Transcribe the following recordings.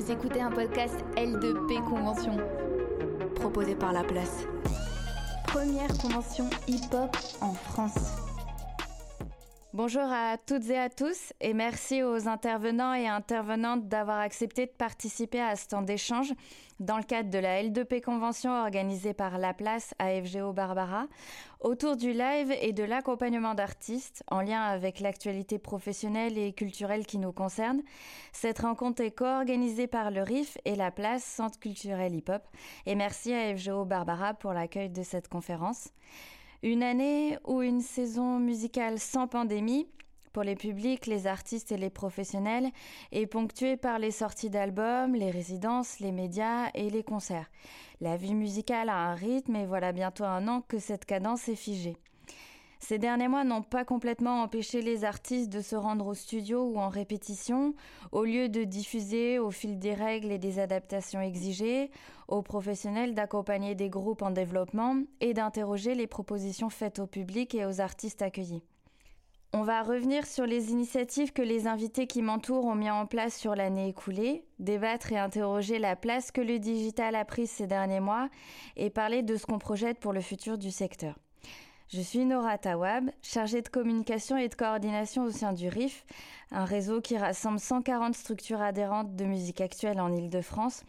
Vous écoutez un podcast L2P Convention, proposé par La Place. Première convention hip-hop en France. Bonjour à toutes et à tous et merci aux intervenants et intervenantes d'avoir accepté de participer à ce temps d'échange dans le cadre de la L2P convention organisée par La Place à FGO Barbara autour du live et de l'accompagnement d'artistes en lien avec l'actualité professionnelle et culturelle qui nous concerne. Cette rencontre est co-organisée par le RIF et La Place Centre culturel hip-hop et merci à FGO Barbara pour l'accueil de cette conférence. Une année ou une saison musicale sans pandémie pour les publics, les artistes et les professionnels est ponctuée par les sorties d'albums, les résidences, les médias et les concerts. La vie musicale a un rythme et voilà bientôt un an que cette cadence est figée. Ces derniers mois n'ont pas complètement empêché les artistes de se rendre au studio ou en répétition, au lieu de diffuser au fil des règles et des adaptations exigées, aux professionnels d'accompagner des groupes en développement et d'interroger les propositions faites au public et aux artistes accueillis. On va revenir sur les initiatives que les invités qui m'entourent ont mis en place sur l'année écoulée, débattre et interroger la place que le digital a prise ces derniers mois et parler de ce qu'on projette pour le futur du secteur. Je suis Nora Tawab, chargée de communication et de coordination au sein du RIF, un réseau qui rassemble 140 structures adhérentes de musique actuelle en Ile-de-France,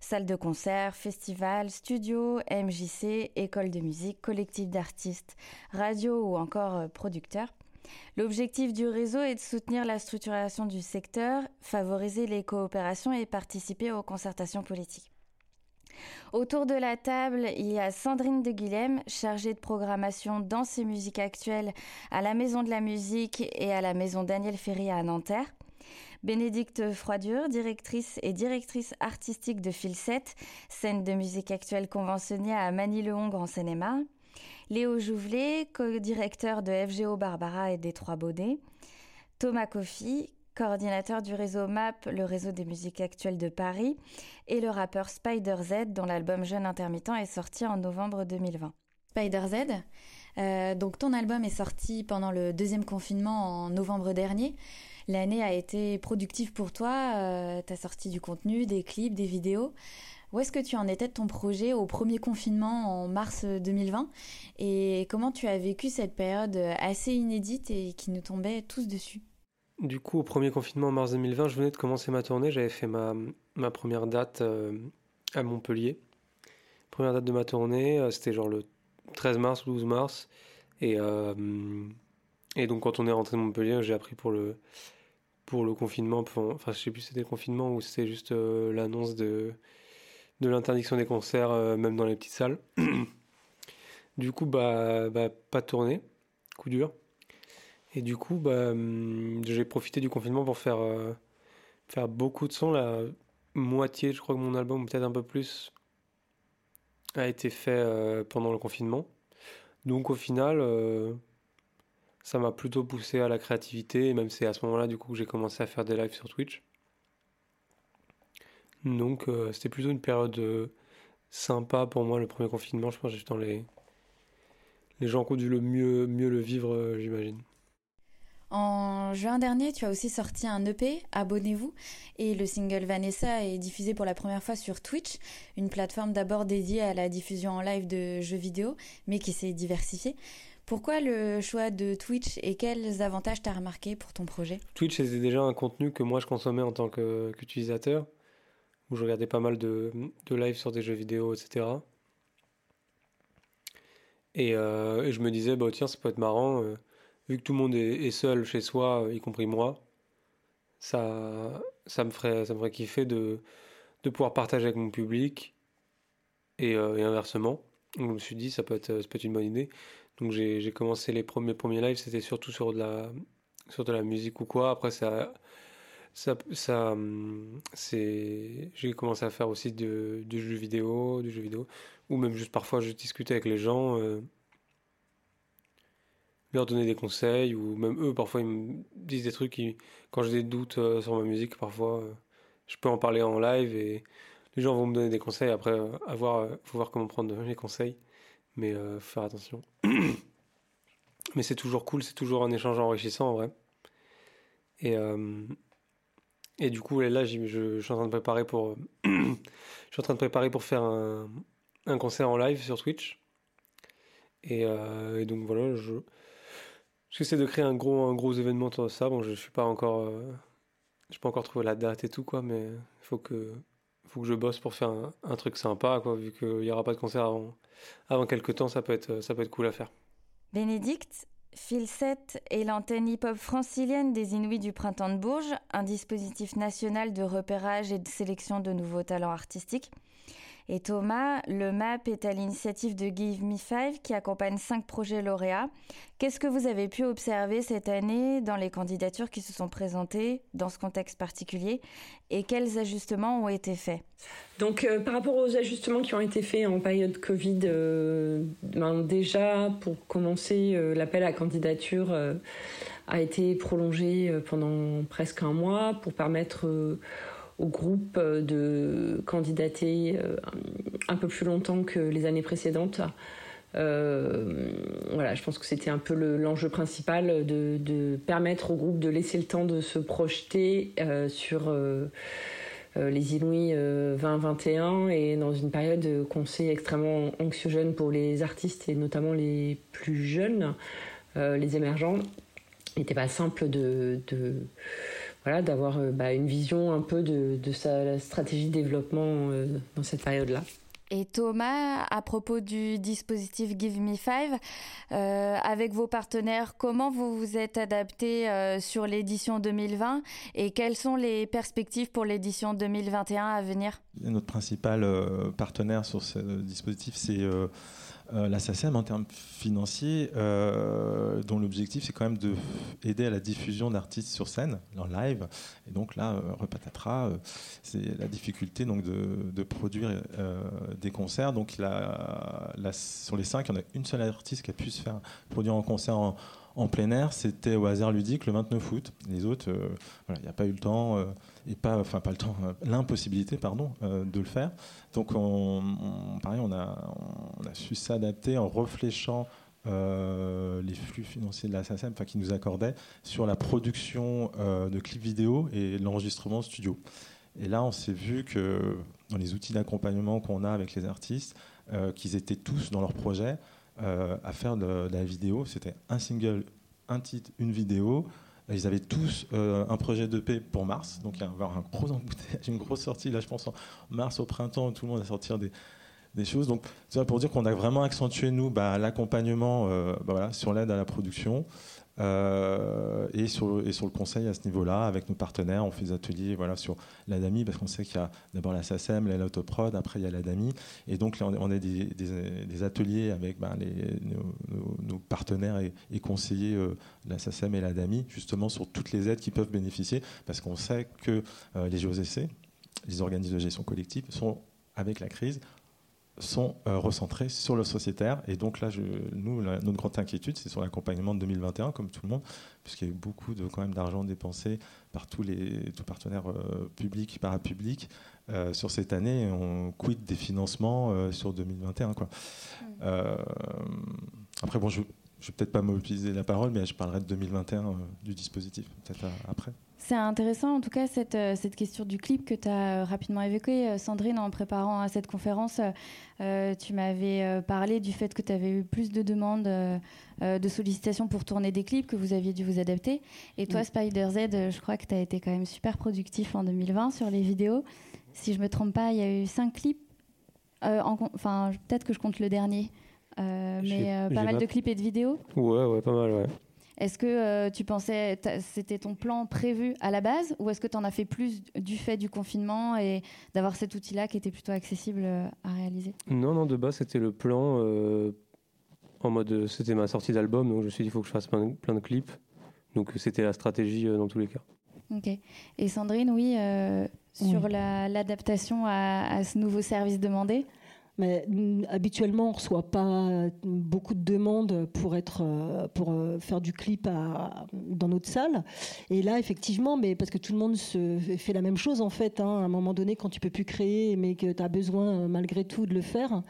salles de concert, festivals, studios, MJC, écoles de musique, collectifs d'artistes, radio ou encore euh, producteurs. L'objectif du réseau est de soutenir la structuration du secteur, favoriser les coopérations et participer aux concertations politiques. Autour de la table, il y a Sandrine de Guilhem, chargée de programmation danse et musique actuelle à la Maison de la Musique et à la Maison Daniel Ferry à Nanterre. Bénédicte Froidure, directrice et directrice artistique de Filset, scène de musique actuelle conventionnée à Manille-le-Hongre en Seine-et-Marne. Léo Jouvelet, co-directeur de FGO Barbara et des Trois Baudets. Thomas Coffy, coordinateur du réseau MAP, le réseau des musiques actuelles de Paris, et le rappeur Spider Z, dont l'album Jeune Intermittent est sorti en novembre 2020. Spider Z, euh, donc ton album est sorti pendant le deuxième confinement en novembre dernier. L'année a été productive pour toi, euh, tu as sorti du contenu, des clips, des vidéos. Où est-ce que tu en étais de ton projet au premier confinement en mars 2020 et comment tu as vécu cette période assez inédite et qui nous tombait tous dessus? Du coup, au premier confinement en mars 2020, je venais de commencer ma tournée. J'avais fait ma, ma première date euh, à Montpellier. Première date de ma tournée, euh, c'était genre le 13 mars ou 12 mars. Et, euh, et donc, quand on est rentré de Montpellier, j'ai appris pour le, pour le confinement. Enfin, je sais plus si c'était confinement ou c'était juste l'annonce de, de l'interdiction des concerts, même dans les petites salles. du coup, bah, bah, pas de tournée, coup dur. Et du coup, bah, hum, j'ai profité du confinement pour faire, euh, faire beaucoup de sons. La moitié, je crois que mon album, peut-être un peu plus, a été fait euh, pendant le confinement. Donc au final, euh, ça m'a plutôt poussé à la créativité. Et même c'est à ce moment-là, du coup, que j'ai commencé à faire des lives sur Twitch. Donc c'était plutôt une période sympa pour moi, le premier confinement. Je pense que j'étais dans les, les gens qui ont dû le mieux, mieux le vivre, j'imagine. En juin dernier, tu as aussi sorti un EP, Abonnez-vous, et le single Vanessa est diffusé pour la première fois sur Twitch, une plateforme d'abord dédiée à la diffusion en live de jeux vidéo, mais qui s'est diversifiée. Pourquoi le choix de Twitch et quels avantages t'as remarqué pour ton projet? Twitch, c'était déjà un contenu que moi je consommais en tant qu'utilisateur, où je regardais pas mal de, live sur des jeux vidéo, etc. Euh, et, je me disais, bah tiens, ça peut être marrant. Euh, vu que tout le monde est, seul chez soi, y compris moi, ça, ça, me, ferait, ça me ferait kiffer de, de pouvoir partager avec mon public et, euh, inversement. Donc je me suis dit, ça peut être, peut être une bonne idée. Donc j'ai commencé les premiers, premiers lives, c'était surtout sur de, la, sur de la musique ou quoi. Après, ça, ça, c'est, j'ai commencé à faire aussi du jeu vidéo, vidéo, ou même juste parfois je discutais avec les gens. Euh, leur donner des conseils ou même eux parfois ils me disent des trucs qui, quand j'ai des doutes euh, sur ma musique parfois euh, je peux en parler en live et les gens vont me donner des conseils. Après euh, avoir faut voir comment prendre les conseils mais faire attention. Mais c'est toujours cool c'est toujours un échange enrichissant en vrai. Et et du coup, là, je, je, suis en train de préparer pour, je suis en train de préparer pour faire un, un concert en live sur Twitch. Et, et donc voilà, je, j'essaie de créer un gros, un gros événement sur ça. Bon, je suis pas encore, je pas encore trouvé la date et tout quoi, mais il faut que, faut que je bosse pour faire un, truc sympa quoi, vu qu'il y aura pas de concert avant, avant quelques temps, ça peut être, ça peut être cool à faire. Bénédicte, Filset est l'antenne hip-hop francilienne des Inuits du Printemps de Bourges, un dispositif national de repérage et de sélection de nouveaux talents artistiques. Et Thomas, le MAP est à l'initiative de Give Me Five qui accompagne cinq projets lauréats. Qu'est-ce que vous avez pu observer cette année dans les candidatures qui se sont présentées dans ce contexte particulier et quels ajustements ont été faits? Donc euh, par rapport aux ajustements qui ont été faits en période Covid, euh, ben, déjà pour commencer, euh, l'appel à candidature a été prolongé pendant presque un mois pour permettre au groupe euh, de candidater euh, un peu plus longtemps que les années précédentes. Euh, voilà, je pense que c'était un peu l'enjeu principal de, permettre au groupe de laisser le temps de se projeter sur les Inuits 2021 et dans une période qu'on sait extrêmement anxiogène pour les artistes et notamment les plus jeunes, les émergents. Il n'était pas simple de voilà, d'avoir euh, bah, une vision un peu de, de sa stratégie de développement euh, dans cette période-là. Et Thomas, à propos du dispositif Give Me Five, euh, avec vos partenaires, comment vous vous êtes adapté euh, sur l'édition 2020 et quelles sont les perspectives pour l'édition 2021 à venir? Notre principal euh, partenaire sur ce dispositif, c'est euh, la SACEM en termes financiers, euh, dont l'objectif c'est quand même d'aider à la diffusion d'artistes sur scène, en live. Et donc là, euh, Repatatras, euh, c'est la difficulté donc de, produire des concerts. Donc la, sur les cinq, il y en a une seule artiste qui a pu se faire produire en concert en, plein air. C'était au hasard ludique le 29 août. Les autres, il n'y a pas eu le temps et pas, enfin pas le temps, l'impossibilité, pardon, euh, de le faire. Donc, on, pareil, on a, su s'adapter en réfléchissant euh, les flux financiers de la SACEM, enfin qui nous accordaient sur la production euh, de clips vidéo et l'enregistrement studio. Et là, on s'est vu que dans les outils d'accompagnement qu'on a avec les artistes, euh, qu'ils étaient tous dans leur projet euh, à faire de, de la vidéo. C'était un single, un titre, une vidéo. Ils avaient tous euh, un projet d'EP pour mars, donc il y avoir un gros embouteillage, une grosse sortie. Là, je pense en mars au printemps, tout le monde va sortir des, choses. Donc, c'est pour dire qu'on a vraiment accentué, nous, bah, l'accompagnement euh, bah, sur l'aide à la production euh, et, sur, le conseil à ce niveau-là. Avec nos partenaires, on fait des ateliers voilà, sur l'ADAMI, parce qu'on sait qu'il y a d'abord la SACEM, l'autoprod, après il y a l'ADAMI. Et donc, là, on a des, ateliers avec les, nos, partenaires et, et conseillers, euh, la SACEM et l'ADAMI, justement sur toutes les aides qui peuvent bénéficier, parce qu'on sait que euh, les GOSC, les organismes de gestion collective, sont, avec la crise, sont euh, recentrés sur le sociétaire. Et donc là, je, nous, la, notre grande inquiétude, c'est sur l'accompagnement de 2021, comme tout le monde, puisqu'il y a eu beaucoup de, quand même, d'argent dépensé par tous les tous partenaires euh, publics, parapublics euh, sur cette année. On quitte des financements euh, sur 2021. Quoi. Après, bon, je ne vais peut-être pas mobiliser la parole, mais je parlerai de 2021 du dispositif, peut-être après. C'est intéressant en tout cas cette, euh, cette question du clip que tu as euh, rapidement évoqué, Sandrine, en préparant à cette conférence. Euh, tu m'avais parlé du fait que tu avais eu plus de demandes euh, de sollicitations pour tourner des clips, que vous aviez dû vous adapter. Et toi, oui. Spider Z, je crois que tu as été quand même super productif en 2020 sur les vidéos. Si je me trompe pas, il y a eu cinq clips. Enfin, peut-être que je compte le dernier. mais pas mal pas... de clips et de vidéos Ouais, ouais, pas mal, ouais. Est-ce que euh, tu pensais, c'était ton plan prévu à la base, ou est-ce que tu en as fait plus du fait du confinement et d'avoir cet outil-là qui était plutôt accessible euh, à réaliser? Non, non, de base, c'était le plan. Euh, en mode, c'était ma sortie d'album, donc je me suis dit, il faut que je fasse plein, plein de clips. Donc c'était la stratégie euh, dans tous les cas. Ok. Et Sandrine, oui, sur oui. l'adaptation la, à, à, ce nouveau service demandé? Mais habituellement, on ne reçoit pas beaucoup de demandes pour, être, euh, pour euh, faire du clip dans notre salle. Et là, effectivement, mais parce que tout le monde se fait la même chose, en fait. Hein. à un moment donné, quand tu peux plus créer, mais que tu as besoin, malgré tout, de le faire,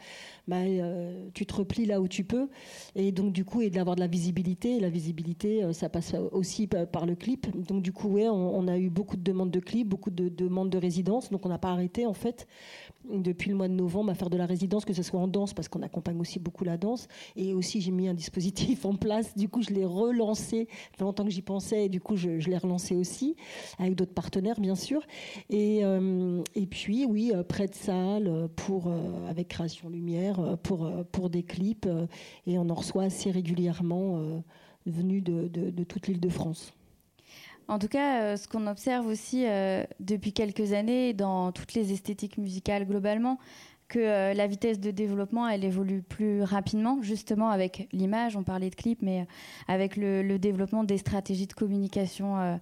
bah, euh, tu te replies là où tu peux. Et donc, du coup, et d'avoir de la visibilité. La visibilité, euh, ça passe aussi par le clip. Donc, du coup, ouais, on, a eu beaucoup de demandes de clips, beaucoup de, demandes de résidence. Donc, on n'a pas arrêté, en fait, depuis le mois de novembre, à faire de la résidence, que ce soit en danse, parce qu'on accompagne aussi beaucoup la danse. Et aussi, j'ai mis un dispositif en place. Du coup, je l'ai relancé. Ça fait longtemps que j'y pensais. Et du coup, je, l'ai relancé aussi, avec d'autres partenaires, bien sûr. Et, euh, et puis, oui, près de salle, pour, avec Création Lumière euh, pour, euh, pour des clips euh, et on en reçoit assez régulièrement venus de, toute l'île de France. En tout cas, ce qu'on observe aussi depuis quelques années dans toutes les esthétiques musicales globalement, que la vitesse de développement, elle évolue plus rapidement, justement avec l'image, on parlait de clips, mais avec le développement des stratégies de communication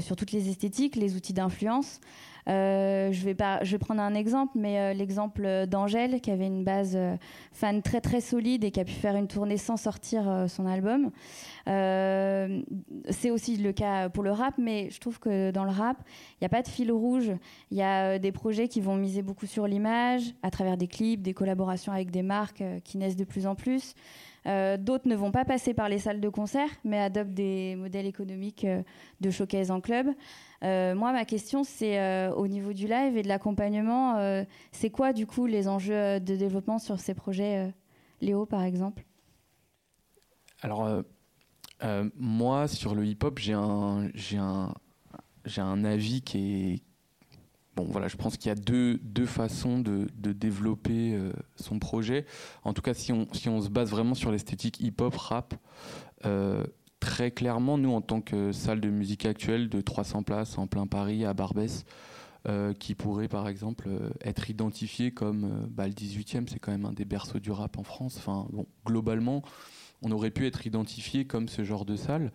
sur toutes les esthétiques, les outils d'influence. Euh, je, vais prendre un exemple, mais euh, l'exemple d'Angèle, qui avait une base euh, fan très très solide et qui a pu faire une tournée sans sortir son album. c'est aussi le cas pour le rap, mais je trouve que dans le rap, il n'y a pas de fil rouge. Il y a des projets qui vont miser beaucoup sur l'image, à travers des clips, des collaborations avec des marques qui naissent de plus en plus. D'autres ne vont pas passer par les salles de concert, mais adoptent des modèles économiques de showcase en club. Euh, moi, ma question, c'est euh, au niveau du live et de l'accompagnement, euh, c'est quoi du coup les enjeux de développement sur ces projets Léo, par exemple? Alors, moi, sur le hip-hop, j'ai un, un, un avis qui est, bon voilà, je pense qu'il y a deux, façons de, développer son projet. En tout cas, si on, si on se base vraiment sur l'esthétique hip-hop, rap, très clairement, nous, en tant que salle de musique actuelle de 300 places en plein Paris, à Barbès, euh, qui pourrait par exemple euh, être identifié comme euh, bah, le 18e, c'est quand même un des berceaux du rap en France. Globalement, on aurait pu être identifié comme ce genre de salle.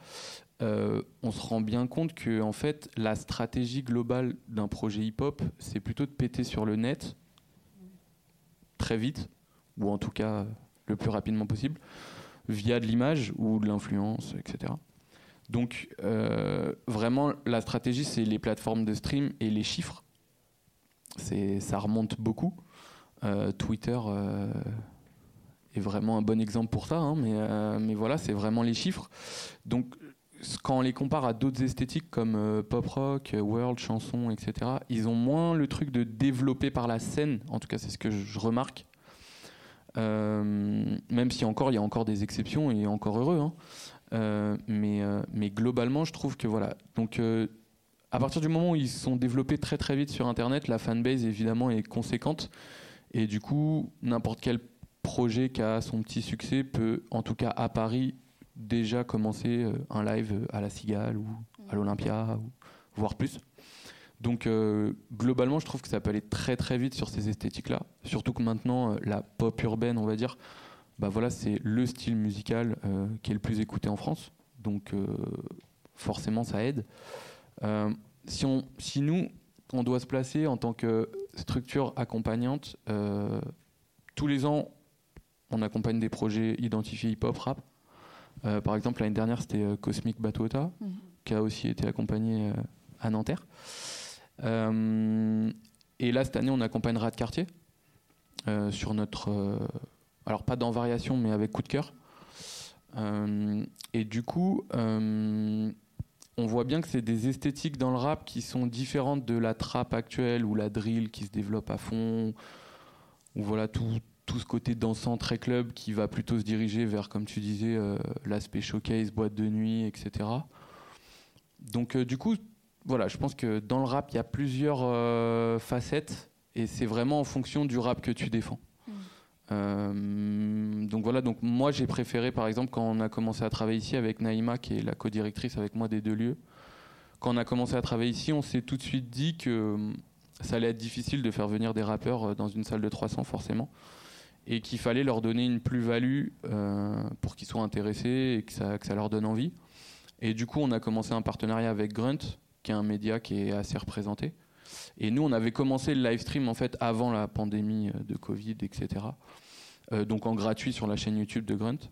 On se rend bien compte que en fait, la stratégie globale d'un projet hip-hop, c'est plutôt de péter sur le net très vite, ou en tout cas le plus rapidement possible via de l'image ou de l'influence, etc. Donc euh, vraiment, la stratégie, c'est les plateformes de stream et les chiffres. Ça remonte beaucoup. Euh, Twitter euh, est vraiment un bon exemple pour ça, hein, mais, mais voilà, c'est vraiment les chiffres. Donc quand on les compare à d'autres esthétiques comme pop rock, world, chanson, etc., ils ont moins le truc de développer par la scène, en tout cas c'est ce que je remarque, euh, même si encore il y a encore des exceptions et encore heureux. Hein. Euh, mais, euh, mais globalement, je trouve que voilà. Donc à partir du moment où ils sont développés très très vite sur Internet, la fanbase évidemment est conséquente. Et du coup, n'importe quel projet qui a son petit succès peut, en tout cas à Paris, déjà commencer un live à la Cigale ou à l'Olympia, voire plus. Donc euh, globalement, je trouve que ça peut aller très très vite sur ces esthétiques-là. Surtout que maintenant, euh, la pop urbaine, on va dire, bah voilà, c'est le style musical euh, qui est le plus écouté en France. Donc forcément, ça aide. si, on, si nous, on doit se placer en tant que structure accompagnante, tous les ans, on accompagne des projets identifiés hip-hop, rap. Par exemple, l'année dernière, c'était Cosmic Batuota, mhm. qui a aussi été accompagné à Nanterre. Euh, et là, cette année, on accompagne Rat Quartier euh, sur notre. Euh, alors, pas dans Variation, mais avec Coup de cœur. et du coup, on voit bien que c'est des esthétiques dans le rap qui sont différentes de la trap actuelle ou la drill qui se développe à fond, ou voilà tout, tout ce côté dansant très club qui va plutôt se diriger vers, comme tu disais, l'aspect showcase, boîte de nuit, etc. Donc du coup, voilà, je pense que dans le rap, il y a plusieurs euh, facettes et c'est vraiment en fonction du rap que tu défends. Mm. Euh, donc voilà, donc moi j'ai préféré par exemple quand on a commencé à travailler ici avec Naïma qui est la co-directrice avec moi des deux lieux. Quand on a commencé à travailler ici, on s'est tout de suite dit que euh, ça allait être difficile de faire venir des rappeurs dans une salle de 300 forcément et qu'il fallait leur donner une plus-value pour qu'ils soient intéressés et que ça, leur donne envie. Et du coup, on a commencé un partenariat avec Grunt, qui est un média qui est assez représenté. Et nous, on avait commencé le live stream en fait avant la pandémie de Covid, etc. donc en gratuit sur la chaîne YouTube de Grunt.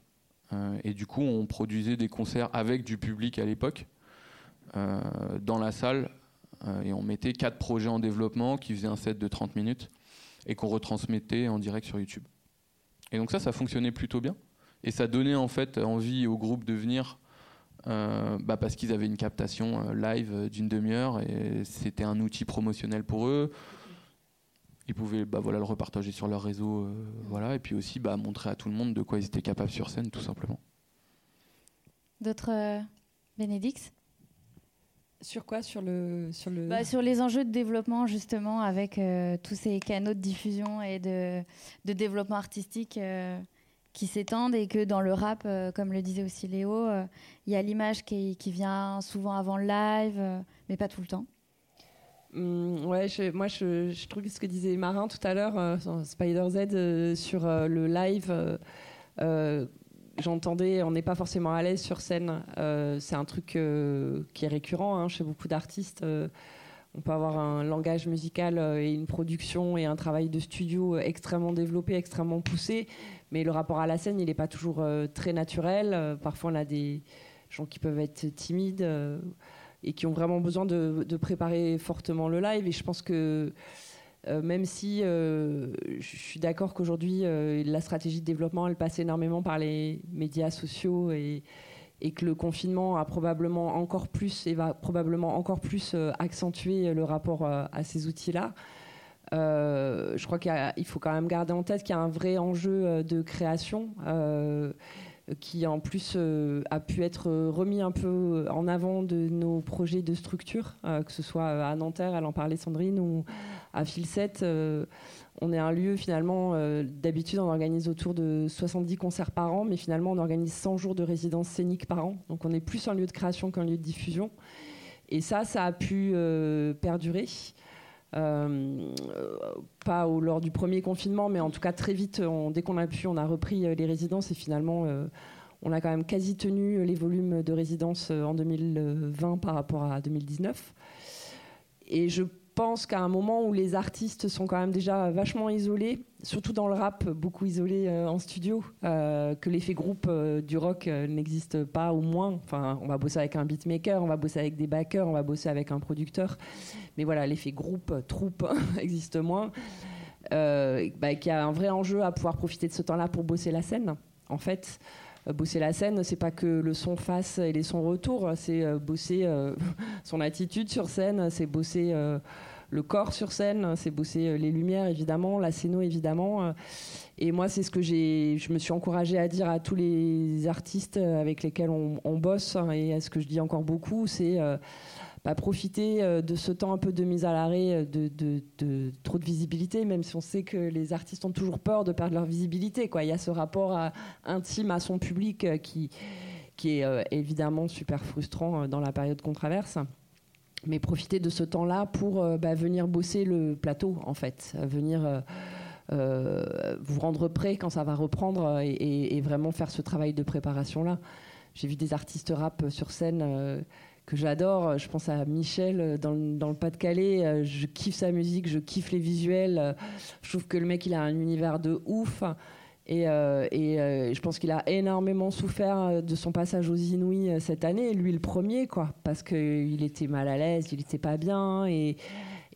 et du coup, on produisait des concerts avec du public à l'époque dans la salle et on mettait quatre projets en développement qui faisaient un set de 30 minutes et qu'on retransmettait en direct sur YouTube. Et donc ça, ça fonctionnait plutôt bien. Et ça donnait en fait envie au groupe de venir euh, bah parce qu'ils avaient une captation euh, live d'une demi-heure et c'était un outil promotionnel pour eux. Ils pouvaient bah, voilà, le repartager sur leur réseau, euh, voilà, et puis aussi bah, montrer à tout le monde de quoi ils étaient capables sur scène, tout simplement. D'autres Bénédicte sur quoi? Sur le sur le bah, sur les enjeux de développement justement avec euh, tous ces canaux de diffusion et de, de développement artistique euh, qui s'étendent et que dans le rap, euh, comme le disait aussi Léo, il y a l'image qui, qui, vient souvent avant le live, mais pas tout le temps. Mmh, ouais, moi je, je, trouve ce que disait Marin tout à l'heure, Spider Z sur le live j'entendais, on n'est pas forcément à l'aise sur scène. Euh, c'est un truc euh, qui est récurrent hein, chez beaucoup d'artistes. Euh, on peut avoir un langage musical et une production et un travail de studio extrêmement développé, extrêmement poussé, mais le rapport à la scène, il n'est pas toujours très naturel. parfois, on a des gens qui peuvent être timides et qui ont vraiment besoin de, de, préparer fortement le live. Et je pense que euh, même si euh, je suis d'accord qu'aujourd'hui, euh, la stratégie de développement, elle passe énormément par les médias sociaux et, que le confinement a probablement encore plus et va probablement encore plus accentuer le rapport à ces outils-là. je crois qu'il faut quand même garder en tête qu'il y a un vrai enjeu de création qui en plus a pu être remis un peu en avant de nos projets de structure, que ce soit à Nanterre, elle en parlait Sandrine, ou à Filset, euh, on est un lieu finalement, euh, d'habitude on organise autour de 70 concerts par an, mais finalement on organise 100 jours de résidence scénique par an. Donc on est plus un lieu de création qu'un lieu de diffusion. Et ça, ça a pu euh, perdurer. pas lors du premier confinement, mais en tout cas très vite, dès qu'on a pu, on a repris les résidences et finalement, on a quand même quasi tenu les volumes de résidences en 2020 par rapport à 2019. Et je pense qu'à un moment où les artistes sont quand même déjà vachement isolés, surtout dans le rap, beaucoup isolés euh, en studio, euh, que l'effet groupe euh, du rock n'existe pas ou moins. Enfin, on va bosser avec un beatmaker, on va bosser avec des backers, on va bosser avec un producteur. Mais voilà, l'effet groupe, troupe existe moins. Bah, qu'il y a un vrai enjeu à pouvoir profiter de ce temps-là pour bosser la scène, en fait bosser la scène, c'est pas que le son face et les sons retour, c'est bosser son attitude sur scène, c'est bosser le corps sur scène, c'est bosser euh, les lumières évidemment, la scéno évidemment. Euh. Et moi, c'est ce que j'ai, je me suis encouragée à dire à tous les artistes avec lesquels on, bosse, hein, et ce que je dis encore beaucoup, c'est euh, profiter de ce temps un peu de mise à l'arrêt, de, trop de visibilité, même si on sait que les artistes ont toujours peur de perdre leur visibilité. Quoi. Il y a ce rapport intime à son public qui, qui est évidemment super frustrant dans la période qu'on traverse mais profiter de ce temps-là pour euh, bah, venir bosser le plateau, en fait, venir euh, euh, vous rendre prêt quand ça va reprendre et, vraiment faire ce travail de préparation-là. J'ai vu des artistes rap sur scène que j'adore. Je pense à Michel dans, dans le Pas-de-Calais. Je kiffe sa musique, je kiffe les visuels. Je trouve que le mec, il a un univers de ouf. Et, euh, euh, je pense qu'il a énormément souffert euh, de son passage aux Inouïs cette année, lui le premier, quoi, parce qu'il était mal à l'aise, il n'était pas bien, et,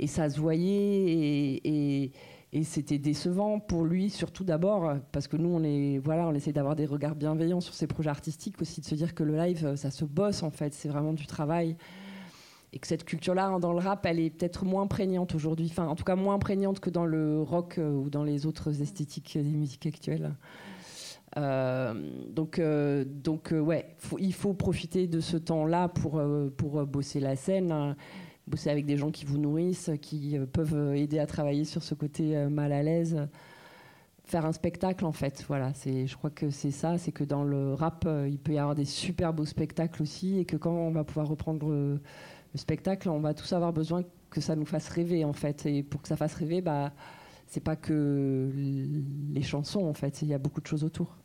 ça se voyait, et, c'était décevant pour lui, surtout d'abord, parce que nous, on, est, voilà, on essaie d'avoir des regards bienveillants sur ses projets artistiques, aussi de se dire que le live, ça se bosse, en fait, c'est vraiment du travail. Et que cette culture-là, hein, dans le rap, elle est peut-être moins prégnante aujourd'hui, enfin, en tout cas moins prégnante que dans le rock euh, ou dans les autres esthétiques des musiques actuelles. Euh, donc, euh, donc ouais, il faut profiter de ce temps-là pour, pour bosser la scène, hein, bosser avec des gens qui vous nourrissent, qui peuvent aider à travailler sur ce côté mal à l'aise, faire un spectacle en fait. Voilà, c'est, je crois que c'est ça, c'est que dans le rap, il peut y avoir des super beaux spectacles aussi, et que quand on va pouvoir reprendre le spectacle, on va tous avoir besoin que ça nous fasse rêver en fait. Et pour que ça fasse rêver, bah, c'est pas que les chansons en fait, il y a beaucoup de choses autour.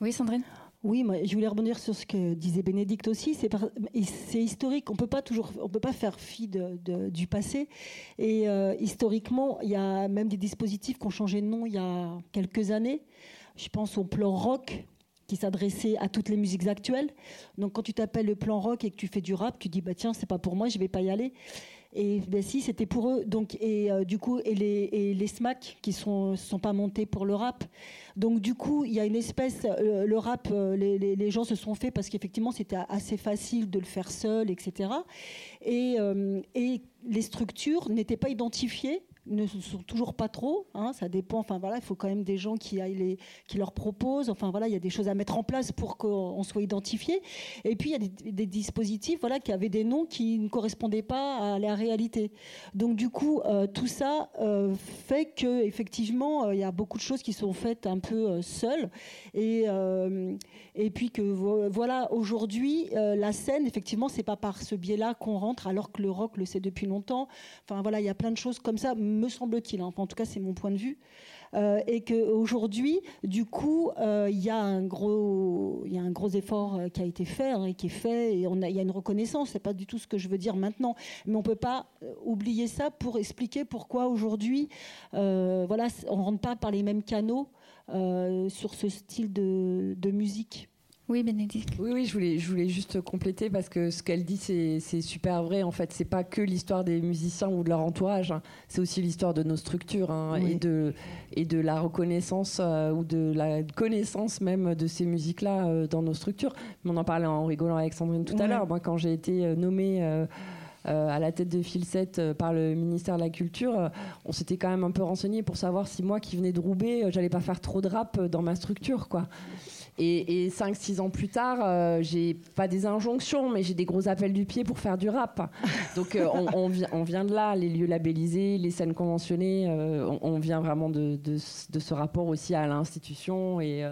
Oui, Sandrine? Oui, moi, je voulais rebondir sur ce que disait Bénédicte aussi. C'est, historique. On peut pas toujours, on peut pas faire fi du passé. Et euh, historiquement, il y a même des dispositifs qui ont changé de nom il y a quelques années. Je pense au plan rock qui s'adressait à toutes les musiques actuelles. Donc, quand tu t'appelles le plan rock et que tu fais du rap, tu dis bah tiens, c'est pas pour moi, je vais pas y aller. Et si, c'était pour eux. Donc, et euh, du coup, et les, et les SMAC qui sont sont pas montés pour le rap. Donc du coup, il y a une espèce, euh, le rap, euh, les, les, gens se sont fait parce qu'effectivement c'était assez facile de le faire seul, etc. Et, et les structures n'étaient pas identifiées ne sont toujours pas trop. Hein, ça dépend. Enfin voilà, il faut quand même des gens qui les, qui leur proposent. Enfin voilà, il y a des choses à mettre en place pour qu'on soit identifié. Et puis il y a des, des, dispositifs, voilà, qui avaient des noms qui ne correspondaient pas à la réalité. Donc du coup, euh, tout ça euh, fait que effectivement, euh, il y a beaucoup de choses qui sont faites un peu seules. Et et puis que voilà, aujourd'hui, la scène, effectivement, c'est pas par ce biais-là qu'on rentre, alors que le rock le sait depuis longtemps. Enfin voilà, il y a plein de choses comme ça me semble-t-il, hein. en tout cas c'est mon point de vue, euh, et qu'aujourd'hui, du coup, euh, il y, a un gros, y a un gros effort euh, qui a été fait hein, et qui est fait, et il y a une reconnaissance, c'est pas du tout ce que je veux dire maintenant, mais on peut pas oublier ça pour expliquer pourquoi aujourd'hui, voilà, on rentre pas par les mêmes canaux sur ce style de musique. Oui, Bénédicte. Oui, oui, je voulais, je voulais juste compléter parce que ce qu'elle dit, c'est super vrai. En fait, c'est pas que l'histoire des musiciens ou de leur entourage, hein. c'est aussi l'histoire de nos structures hein, et, de, et de la reconnaissance euh, ou de la connaissance même de ces musiques-là euh, dans nos structures. On en parlait en rigolant avec Sandrine tout à l'heure. Moi, quand j'ai été euh, nommée. à la tête de Filset par le ministère de la Culture, on s'était quand même un peu renseigné pour savoir si moi qui venais de Roubaix, j'allais pas faire trop de rap dans ma structure, quoi. Et, 5-6 ans plus tard, euh, j'ai pas des injonctions, mais j'ai des gros appels du pied pour faire du rap. Donc euh, on, vient, de là, les lieux labellisés, les scènes conventionnées, euh, on, vient vraiment de, ce rapport aussi à l'institution et,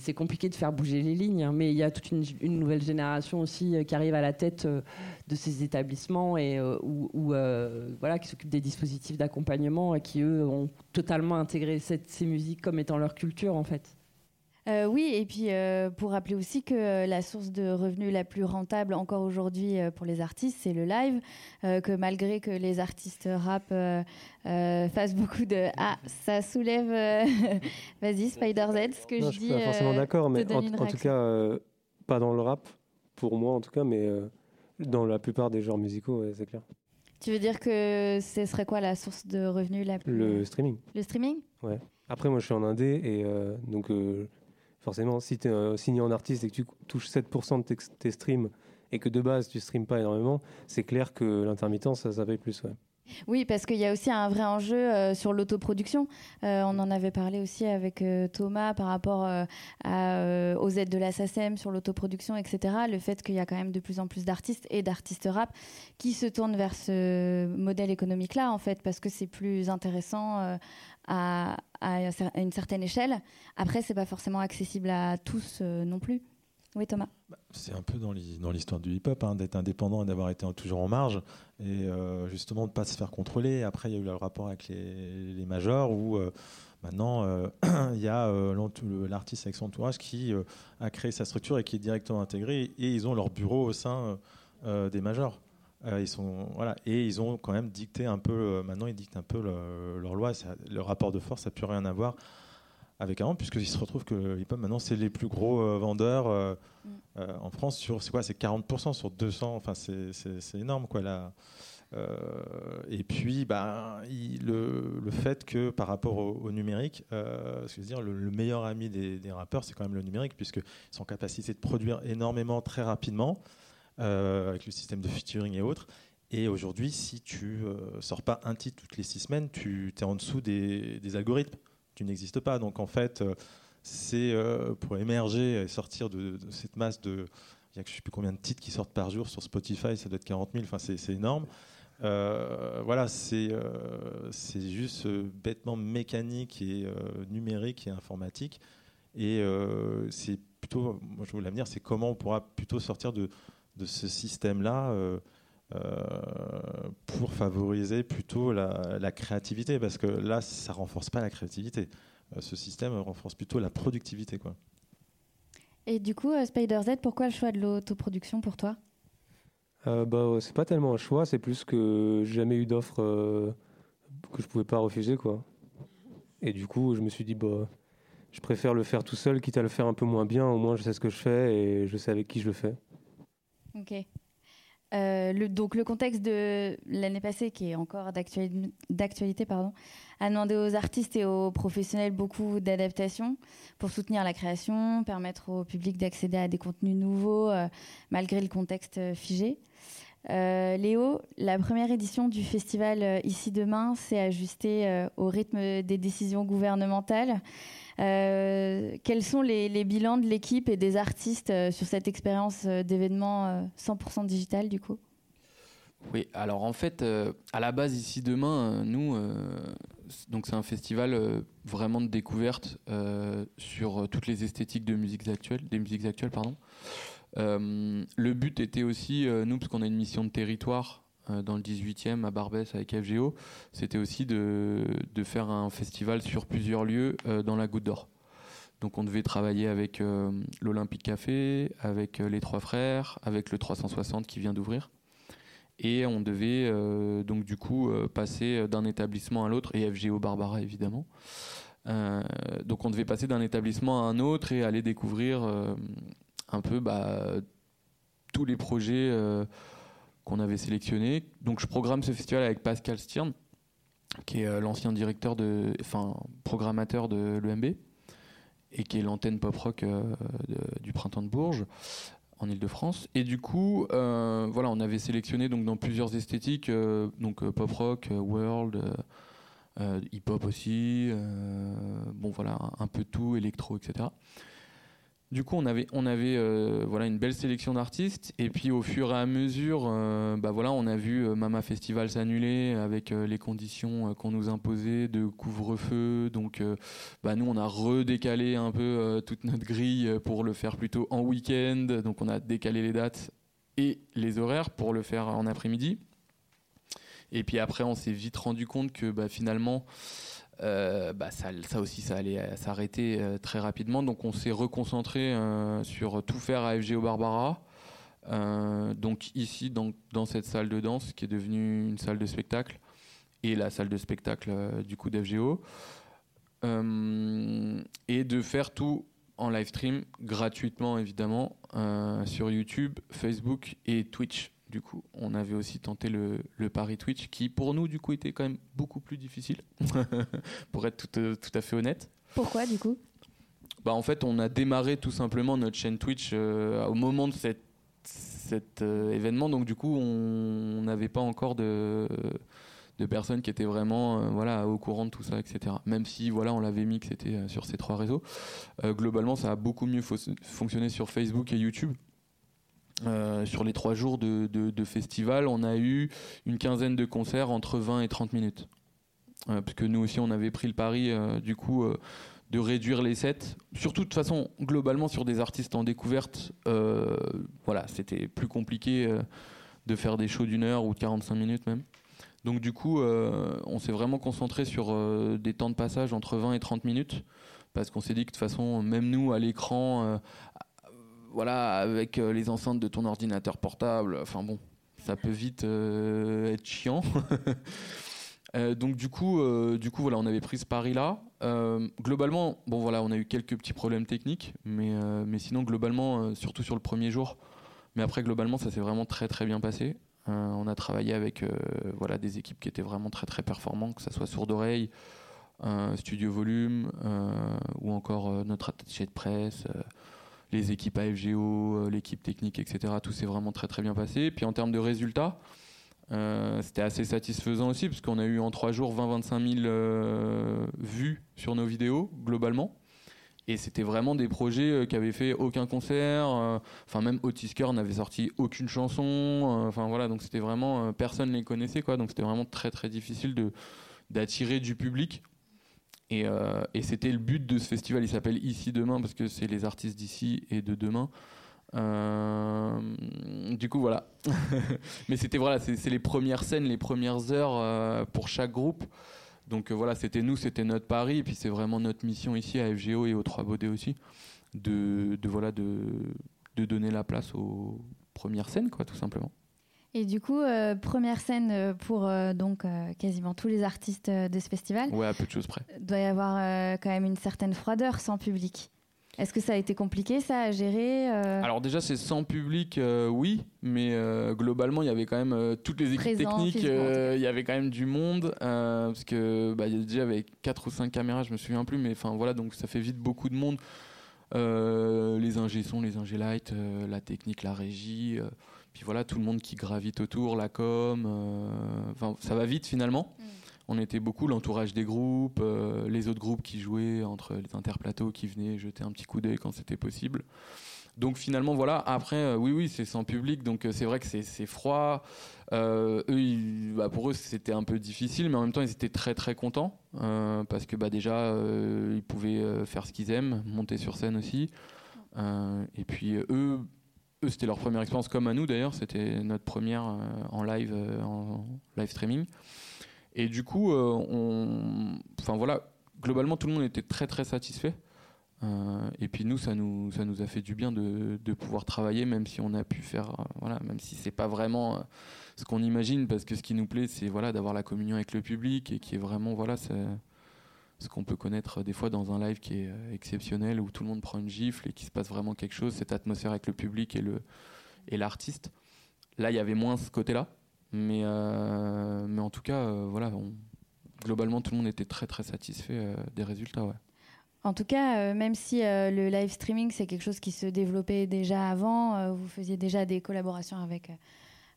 c'est compliqué de faire bouger les lignes. Hein. mais il y a toute une, nouvelle génération aussi qui arrive à la tête de ces établissements et voilà, qui s'occupent des dispositifs d'accompagnement et qui eux ont totalement intégré ces musiques comme étant leur culture en fait. Euh, oui, et puis euh, pour rappeler aussi que euh, la source de revenus la plus rentable encore aujourd'hui pour les artistes, c'est le live. que malgré que les artistes rap fassent beaucoup de ah, ça soulève. Vas-y, Spider Z, ce que je, dis. Je suis pas forcément d'accord, mais en, en, tout cas, pas dans le rap pour moi en tout cas, mais dans la plupart des genres musicaux, c'est clair. Tu veux dire que ce serait quoi la source de revenus la plus Le streaming. Le streaming? Ouais. Après, moi, je suis en indé et donc forcément, si tu es signé en artiste et que tu touches 7% de tes, streams et que de base tu streames pas énormément, c'est clair que l'intermittence, ça, ça paye plus. Ouais. Oui, parce qu'il y a aussi un vrai enjeu euh, sur l'autoproduction. Euh, on en avait parlé aussi avec euh, Thomas par rapport aux aides de la SACEM sur l'autoproduction, etc. Le fait qu'il y a quand même de plus en plus d'artistes et d'artistes rap qui se tournent vers ce modèle économique-là, en fait, parce que c'est plus intéressant à, une certaine échelle. Après, c'est pas forcément accessible à tous non plus. Oui, Thomas. Bah, c'est un peu dans l'histoire du hip-hop, hein, d'être indépendant et d'avoir été toujours en marge, et euh, justement de ne pas se faire contrôler. Après, il y a eu le rapport avec les, majors, où euh, maintenant, euh, il y a l'artiste avec son entourage qui a créé sa structure et qui est directement intégré, et ils ont leur bureau au sein des majors. Ils sont voilà. Et ils ont quand même dicté un peu maintenant ils dictent un peu leur loi. Le rapport de force n'a plus rien à voir avec avant, puisqu'il se retrouve que le hip-hop maintenant c'est les plus gros euh, vendeurs euh, mm. euh, en France sur c'est quoi c'est 40% sur 200 enfin c'est énorme quoi là. Et puis bah, le, le, fait que par rapport au, numérique ce dire le, meilleur ami des, des rappeurs c'est quand même le numérique puisqu'ils sont en capacité de produire énormément très rapidement avec le système de featuring et autres et aujourd'hui, si tu sors pas un titre toutes les six semaines, tu es en dessous des, algorithmes tu n'existes pas. Donc en fait, euh, c'est euh, pour émerger et sortir de, cette masse de. Il y a je ne sais plus combien de titres qui sortent par jour sur Spotify, ça doit être 40 000, enfin c'est énorme. Euh, voilà, c'est juste bêtement mécanique et numérique et informatique. Et c'est plutôt, moi je l'avenir, c'est comment on pourra plutôt sortir de, de ce système-là euh, pour favoriser plutôt la, créativité, parce que là, ça renforce pas la créativité. Euh, ce système renforce plutôt la productivité. Quoi. Et du coup, Spider Z, pourquoi le choix de l'autoproduction pour toi? Bah, C'est pas tellement un choix, c'est plus que j'ai jamais eu d'offre que je pouvais pas refuser. quoi. Et du coup, je me suis dit, bah, je préfère le faire tout seul, quitte à le faire un peu moins bien. Au moins, je sais ce que je fais et je sais avec qui je le fais. Ok. Euh, le, donc le contexte de l'année passée, qui est encore d'actualité, a demandé aux artistes et aux professionnels beaucoup d'adaptations pour soutenir la création, permettre au public d'accéder à des contenus nouveaux euh, malgré le contexte figé. Euh, Léo, la première édition du festival Ici Demain s'est ajustée au rythme des décisions gouvernementales. Euh, quels sont les, bilans de l'équipe et des artistes euh, sur cette expérience euh, d'événement 100% digital du coup? Oui, alors en fait, à la base ici demain, nous, donc c'est un festival vraiment de découverte sur toutes les esthétiques de musiques actuelles, des musiques actuelles, pardon. le but était aussi, nous, parce qu'on a une mission de territoire dans le 18e à Barbès avec FGO, c'était aussi de, de, faire un festival sur plusieurs lieux euh, dans la Goutte d'Or. Donc on devait travailler avec euh, l'Olympique Café, avec les Trois Frères, avec le 360 qui vient d'ouvrir. Et on devait donc du coup passer d'un établissement à l'autre, et FGO Barbara évidemment. donc on devait passer d'un établissement à un autre et aller découvrir un peu bah, tous les projets qu'on avait sélectionné. Donc je programme ce festival avec Pascal Stirn, qui est euh, l'ancien directeur de, enfin programmateur de l'EMB et qui est l'antenne pop rock euh, du printemps de Bourges en Ile-de-France. Et du coup, euh, voilà, on avait sélectionné donc dans plusieurs esthétiques, donc pop rock, world, hip hop aussi, bon voilà, un, un, peu tout, électro, etc. Du coup, on avait, on avait euh, voilà, une belle sélection d'artistes. Et puis, au fur et à mesure, euh, bah voilà, on a vu euh, Mama Festival s'annuler avec les conditions qu'on nous imposait de couvre-feu. Donc, bah, nous, on a redécalé un peu toute notre grille pour le faire plutôt en week-end. Donc, on a décalé les dates et les horaires pour le faire en après-midi. Et puis après, on s'est vite rendu compte que bah, finalement, euh, bah ça, aussi, ça allait euh, s'arrêter euh, très rapidement. Donc, on s'est reconcentré sur tout faire à FGO Barbara. donc, ici, dans, cette salle de danse qui est devenue une salle de spectacle et la salle de spectacle du coup d'FGO. et de faire tout en live stream gratuitement, évidemment, sur YouTube, Facebook et Twitch du coup, on avait aussi tenté le, le, pari Twitch, qui pour nous, du coup, était quand même beaucoup plus difficile, pour être tout, euh, tout, à fait honnête. Pourquoi, du coup? Bah, En fait, on a démarré tout simplement notre chaîne Twitch euh, au moment de cet euh, événement, donc du coup, on n'avait pas encore de, de personnes qui étaient vraiment voilà, au courant de tout ça, etc. Même si voilà, on l'avait mis que c'était sur ces trois réseaux. globalement, ça a beaucoup mieux fonctionné sur Facebook et YouTube. Euh, sur les trois jours de, festival, on a eu une quinzaine de concerts entre 20 et 30 minutes. Euh, parce que nous aussi, on avait pris le pari, euh, du coup, de réduire les sets. Surtout, de toute façon, globalement, sur des artistes en découverte, voilà, c'était plus compliqué de faire des shows d'une heure ou de 45 minutes même. Donc, du coup, on s'est vraiment concentré sur des temps de passage entre 20 et 30 minutes. Parce qu'on s'est dit que de toute façon, même nous, à l'écran, voilà, avec euh, les enceintes de ton ordinateur portable, enfin bon, ça peut vite euh, être chiant. Euh, donc du coup, du coup, voilà, on avait pris ce pari-là. globalement, on a eu quelques petits problèmes techniques, mais, sinon globalement, surtout sur le premier jour. Mais après, globalement, ça s'est vraiment très bien passé. on a travaillé avec des équipes qui étaient vraiment très très performantes, que ce soit Sourd Oreille, Studio Volume ou encore notre attaché de presse les équipes AFGO, euh, l'équipe technique, etc. Tout s'est vraiment très très bien passé. Puis en termes de résultats, euh, c'était assez satisfaisant aussi, parce qu'on a eu en trois jours 20-25 000 euh, vues sur nos vidéos, globalement. Et c'était vraiment des projets qui avaient fait aucun concert. Enfin, même Otisker n'avait sorti aucune chanson. Enfin, voilà, donc c'était vraiment. personne ne les connaissait, quoi. Donc c'était vraiment très, très difficile d'attirer du public. Euh, et, c'était le but de ce festival. Il s'appelle Ici Demain parce que c'est les artistes d'ici et de demain. Euh, du coup, voilà. Mais c'était voilà, c'est les premières scènes, les premières heures euh, pour chaque groupe. Donc voilà, c'était nous, c'était notre pari. Et puis c'est vraiment notre mission ici à FGO et au 3 Baudets aussi. de, de voilà, de, de donner la place aux premières scènes, quoi, tout simplement. Et du coup, euh, première scène euh, pour euh, donc quasiment tous les artistes de ce festival. Ouais, à peu de choses près. Doit y avoir quand même une certaine froideur sans public. Est-ce que ça a été compliqué ça à gérer Alors déjà c'est sans public, oui, mais globalement il y avait quand même toutes les équipes techniques, il y avait quand même du monde parce que bah, déjà avec 4 ou 5 caméras, je me souviens plus, mais enfin voilà donc ça fait vite beaucoup de monde. les ingé son, les ingé light, la technique, la régie puis voilà, tout le monde qui gravite autour, la com, euh, enfin, ça va vite finalement. Mm. On était beaucoup, l'entourage des groupes, euh, les autres groupes qui jouaient entre les interplateaux qui venaient jeter un petit coup d'œil quand c'était possible. Donc finalement, voilà, après, euh, oui, oui, c'est sans public, donc c'est vrai que c'est froid. eux, bah, pour eux, c'était un peu difficile, mais en même temps, ils étaient très très contents parce que bah, déjà, ils pouvaient faire ce qu'ils aiment, monter sur scène aussi. et puis eux, eux, c'était leur première expérience, comme à nous d'ailleurs. C'était notre première euh, en live, euh, en live streaming. Et du coup, euh, enfin voilà, globalement, tout le monde était très très satisfait. et puis nous, ça nous, ça nous a fait du bien de, de pouvoir travailler, même si on a pu faire, voilà, même si c'est pas vraiment ce qu'on imagine, parce que ce qui nous plaît, c'est voilà d'avoir la communion avec le public et qui est vraiment voilà, ce qu'on peut connaître des fois dans un live qui est euh, exceptionnel où tout le monde prend une gifle et qu'il se passe vraiment quelque chose, cette atmosphère avec le public et le et l'artiste. Là, il y avait moins ce côté-là, mais euh, mais en tout cas, euh, voilà, globalement, tout le monde était très très satisfait des résultats. En tout cas, même si le live streaming c'est quelque chose qui se développait déjà avant, vous faisiez déjà des collaborations avec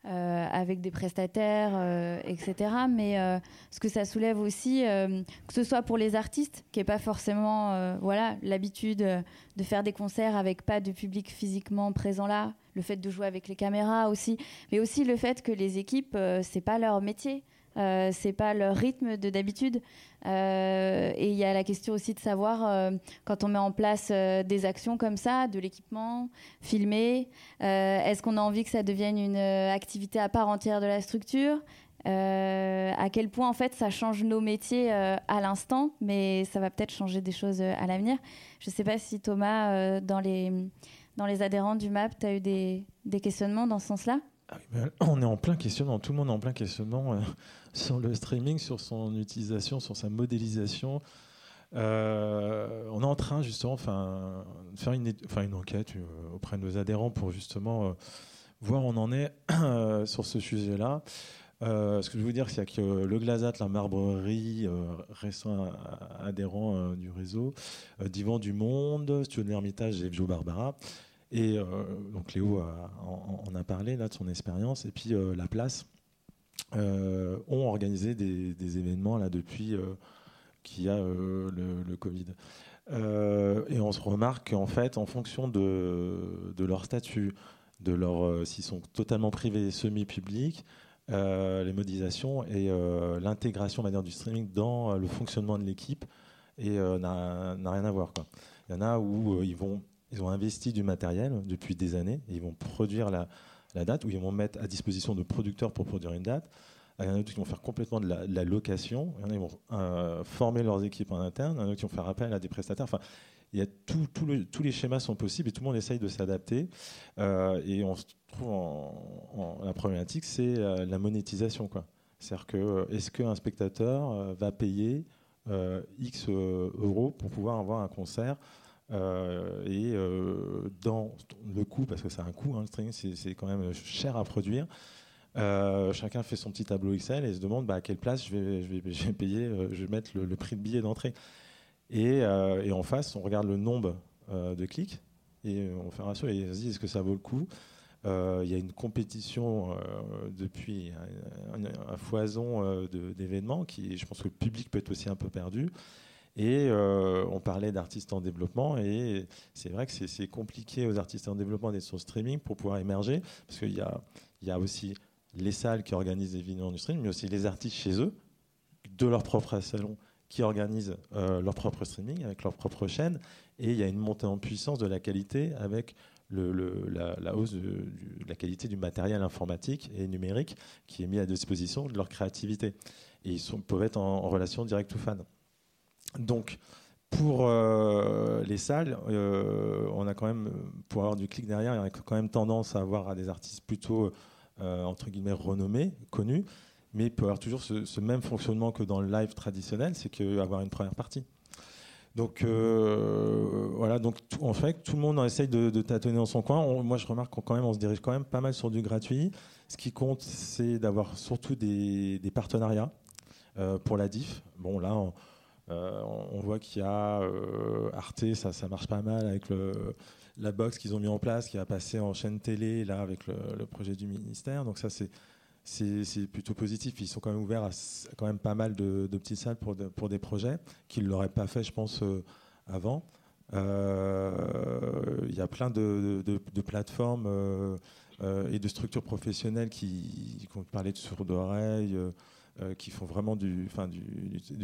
euh, avec des prestataires, euh, etc. Mais euh, ce que ça soulève aussi, que ce soit pour les artistes, qui n'aient pas forcément voilà, l'habitude de faire des concerts avec pas de public physiquement présent là, le fait de jouer avec les caméras aussi, mais aussi le fait que les équipes, c'est pas leur métier. Euh, c'est pas leur rythme de d'habitude. Euh, et il y a la question aussi de savoir euh, quand on met en place des actions comme ça, de l'équipement, filmé, est-ce qu'on a envie que ça devienne une activité à part entière de la structure? À quel point en fait ça change nos métiers à l'instant, mais ça va peut-être changer des choses à l'avenir. Je ne sais pas si Thomas, dans, les, dans les adhérents du MAP, tu as eu des, des questionnements dans ce sens-là? Ah on est en plein questionnement, tout le monde est en plein questionnement sur le streaming, sur son utilisation, sur sa modélisation. Euh, on est en train justement de faire une, enquête euh, auprès de nos adhérents pour justement euh, voir où on en est sur ce sujet-là. ce que je veux dire, c'est que le Glazat, la Marbrerie, récent adhérent du réseau, Divan du Monde, Studio de l'Ermitage et Vio Barbara. Et donc Léo en, a parlé là de son expérience. Et puis la place, ont organisé des, événements là depuis euh, qu'il y a euh, le, Covid. et on se remarque qu'en fait, en fonction de, leur statut, de leur s'ils sont totalement privés, semi-publics, les modélisations et l'intégration du streaming dans le fonctionnement de l'équipe et n'a rien à voir. Il y en a où ils vont ils ont investi du matériel depuis des années et ils vont produire la, la date, où ils vont mettre à disposition de producteurs pour produire une date. Il y en a d'autres qui vont faire complètement de la, location. Il y en a qui vont euh, former leurs équipes en interne. Il y en a d'autres qui vont faire appel à des prestataires. Enfin, il y a tous les schémas sont possibles et tout le monde essaye de s'adapter. Euh, et on se trouve en, la problématique, c'est euh, la monétisation. C'est-à-dire que est-ce qu'un spectateur va payer X euros pour pouvoir avoir un concert euh, et euh, dans le coût, parce que c'est un coût, hein, le streaming, c'est quand même cher à produire. Euh, chacun fait son petit tableau Excel et se demande bah, à quelle place je vais, payer, je vais mettre le, prix de billet d'entrée. Et, en face, on regarde le nombre de clics et on fait un ratio et on dit est-ce que ça vaut le coup? Il y a une compétition depuis un, foison d'événements qui, je pense que le public peut être aussi un peu perdu. Et euh, on parlait d'artistes en développement, et c'est vrai que c'est compliqué aux artistes en développement d'être sur streaming pour pouvoir émerger, parce qu'il y a, aussi les salles qui organisent des vidéos du streaming, mais aussi les artistes chez eux, de leur propre salon, qui organisent euh, leur propre streaming avec leur propre chaîne, et il y a une montée en puissance de la qualité avec la, hausse de, la qualité du matériel informatique et numérique qui est mis à disposition de leur créativité. Et ils peuvent être en, en relation directe ou fan. Donc, pour les salles, on a quand même, pour avoir du clic derrière, il y a quand même tendance à avoir des artistes plutôt entre guillemets renommés, connus, mais il peut avoir toujours ce, même fonctionnement que dans le live traditionnel, c'est qu'avoir une première partie. Donc euh, voilà, donc en fait, tout le monde essaye de, tâtonner dans son coin. moi, je remarque qu'on on se dirige quand même pas mal sur du gratuit. Ce qui compte, c'est d'avoir surtout des, partenariats euh, pour la diff. Bon, là, on, euh, voit qu'il y a Arte, ça, ça marche pas mal avec la box qu'ils ont mis en place, qui a passé en chaîne télé là avec le projet du ministère. Donc ça, c'est plutôt positif. Ils sont quand même ouverts à quand même pas mal de, petites salles pour, pour des projets qu'ils ne l'auraient pas fait, je pense, euh, avant. Euh, il y a plein de, plateformes euh, et de structures professionnelles qui, qui ont parlé de sourds d'oreilles, qui font vraiment du,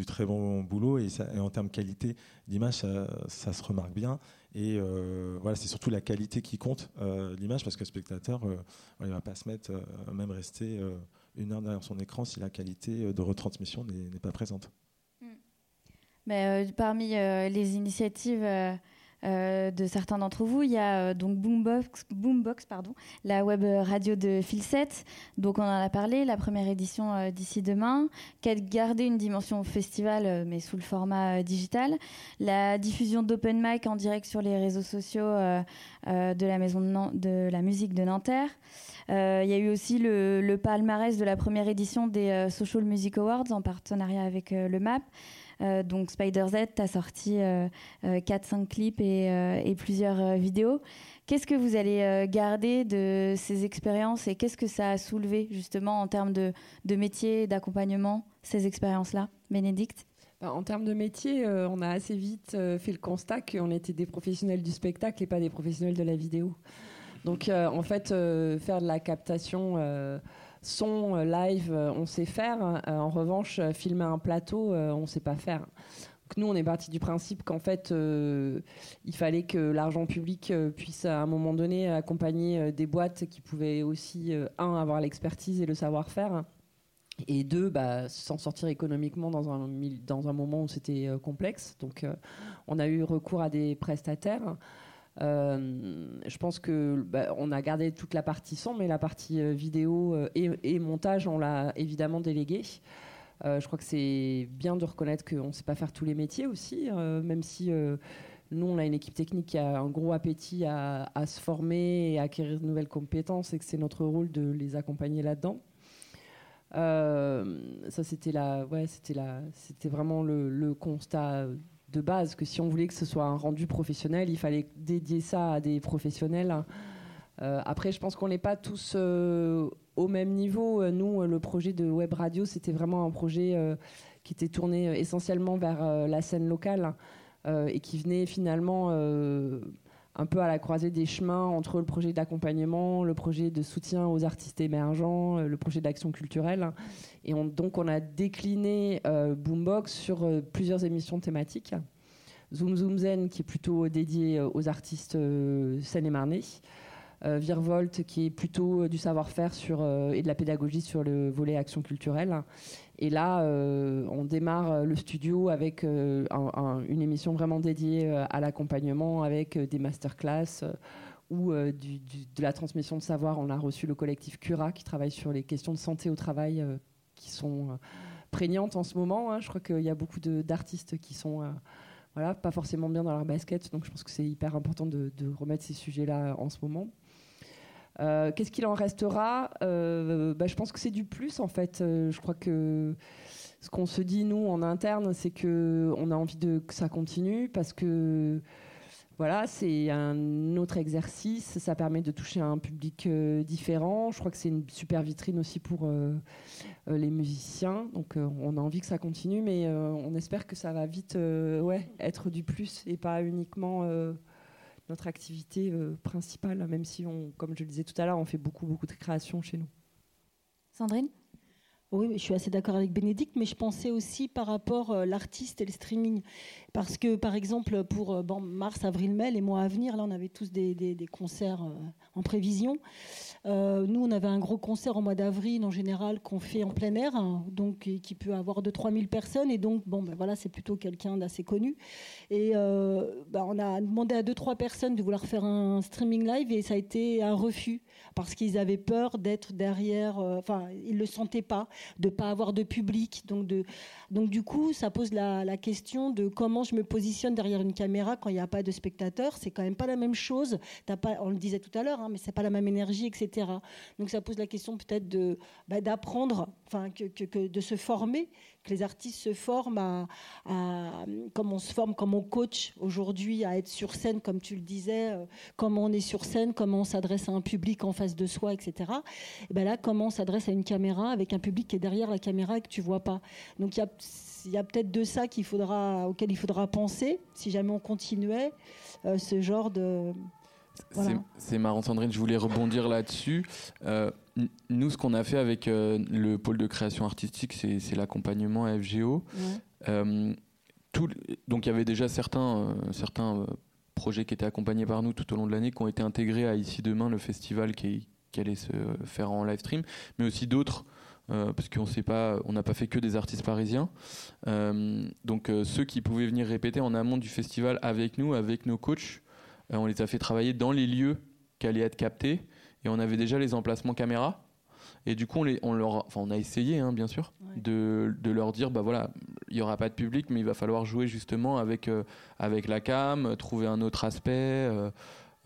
très bon boulot. Et, en termes qualité d'image, ça, se remarque bien. Et euh, voilà, c'est surtout la qualité qui compte, euh, l'image, parce que le spectateur, euh, il ne va pas se mettre, même rester une heure derrière son écran si la qualité de retransmission n'est pas présente. Hmm. Mais, parmi les initiatives euh, de certains d'entre vous. Il y a euh, donc Boombox, Boombox pardon, la web radio de Filset. Donc on en a parlé, la première édition euh, d'ici demain, qui a gardé une dimension festival mais sous le format digital. La diffusion d'open mic en direct sur les réseaux sociaux de la maison de, la musique de Nanterre. Il y a eu aussi le, palmarès de la première édition des Social Music Awards en partenariat avec le MAP. Euh, donc Spider Z a sorti 4-5 euh, euh, clips et, plusieurs vidéos. Qu'est-ce que vous allez garder de ces expériences et qu'est-ce que ça a soulevé justement en termes de, de métier, d'accompagnement, ces expériences-là Bénédicte? Bah, en termes de métier, on a assez vite fait le constat qu'on était des professionnels du spectacle et pas des professionnels de la vidéo. Donc en fait, faire de la captation son euh, live, euh, on sait faire. Euh, en revanche, filmer un plateau, on ne sait pas faire. Nous, on est parti du principe qu'en fait, il fallait que l'argent public puisse à un moment donné accompagner des boîtes qui pouvaient aussi, un, avoir l'expertise et le savoir-faire, et deux, bah, s'en sortir économiquement dans un, dans un moment où c'était complexe. Donc on a eu recours à des prestataires. Euh, je pense que bah, on a gardé toute la partie son, mais la partie euh, vidéo euh, et, montage, on l'a évidemment délégué. je crois que c'est bien de reconnaître qu'on ne sait pas faire tous les métiers aussi, même si nous, on a une équipe technique qui a un gros appétit à, se former et à acquérir de nouvelles compétences et que c'est notre rôle de les accompagner là-dedans. ça, c'était ouais, vraiment le constat de base que si on voulait que ce soit un rendu professionnel, il fallait dédier ça à des professionnels. Euh, après, je pense qu'on n'est pas tous euh, au même niveau. Euh, nous, le projet de web radio, c'était vraiment un projet qui était tourné essentiellement vers la scène locale et qui venait finalement un peu à la croisée des chemins entre le projet d'accompagnement, le projet de soutien aux artistes émergents, le projet d'action culturelle. Et donc, on a décliné euh, Boombox sur euh, plusieurs émissions thématiques. Zoom Zoom Zen, qui est plutôt dédié euh, aux artistes seine et marnais Virvolt, qui est plutôt du savoir-faire sur, et de la pédagogie sur le volet action culturelle. Et là, on démarre le studio avec une émission vraiment dédiée à l'accompagnement, avec des masterclass ou de la transmission de savoir. On a reçu le collectif Cura qui travaille sur les questions de santé au travail qui sont euh, prégnantes en ce moment. Hein. Je crois qu'il y a beaucoup d'artistes qui sont euh, voilà, pas forcément bien dans leur basket, donc je pense que c'est hyper important de, remettre ces sujets-là en ce moment. Euh, qu'est-ce qu'il en restera? Bah, Je pense que c'est du plus en fait. je crois que ce qu'on se dit nous en interne, c'est que on a envie de que ça continue parce que voilà, c'est un autre exercice. Ça permet de toucher un public euh, différent. Je crois que c'est une super vitrine aussi pour euh, euh, les musiciens. Donc, on a envie que ça continue, mais on espère que ça va vite ouais, être du plus et pas uniquement notre activité principale, même si, on, comme je le disais tout à l'heure, on fait beaucoup, beaucoup de créations chez nous. Sandrine? Oui, je suis assez d'accord avec Bénédicte, mais je pensais aussi par rapport à l'artiste et le streaming. Parce que, par exemple, pour bon, mars, avril, mai, les mois à venir, là, on avait tous des, concerts en prévision. Euh, nous, on avait un gros concert au mois d'avril, en général, qu'on fait en plein air, hein, donc qui peut avoir 2-3 000 personnes. Et donc, bon, ben voilà, c'est plutôt quelqu'un d'assez connu. Et euh, ben, on a demandé à 2-3 personnes de vouloir faire un streaming live et ça a été un refus parce qu'ils avaient peur d'être derrière, euh, enfin, ils ne le sentaient pas, de pas avoir de public. Donc, de, donc, du coup, ça pose la, la question de comment je me positionne derrière une caméra quand il n'y a pas de spectateurs. C'est quand même pas la même chose. As pas, on le disait tout à l'heure, hein, mais c'est pas la même énergie, etc. Donc ça pose la question peut-être de bah, d'apprendre, enfin que, de se former, les artistes se forment à, comme on se forme, comme on coach aujourd'hui à être sur scène, comme tu le disais, euh, comment on est sur scène, comment on s'adresse à un public en face de soi, etc. Et ben là, comment on s'adresse à une caméra avec un public qui est derrière la caméra et que tu vois pas. Donc il y a il y a peut-être de ça qu'il faudra, auquel il faudra penser si jamais on continuait euh, ce genre de, c'est marrant, Sandrine, je voulais rebondir là-dessus. Euh, nous, ce qu'on a fait avec euh, le pôle de création artistique, c'est l'accompagnement FGO. Euh, tout, donc, il y avait déjà certains, certains projets qui étaient accompagnés par nous tout au long de l'année, qui ont été intégrés à Ici Demain, le festival qui, qui allait se faire en live stream, mais aussi d'autres. parce qu'on sait pas, on n'a pas fait que des artistes parisiens. donc ceux qui pouvaient venir répéter en amont du festival avec nous, avec nos coachs, euh, on les a fait travailler dans les lieux qui allaient être captés et on avait déjà les emplacements caméra. Et du coup, on, leur, enfin, on a essayé, hein, bien sûr, de, leur dire, bah voilà, il n'y aura pas de public, mais il va falloir jouer justement avec, euh, avec la cam, trouver un autre aspect. Euh,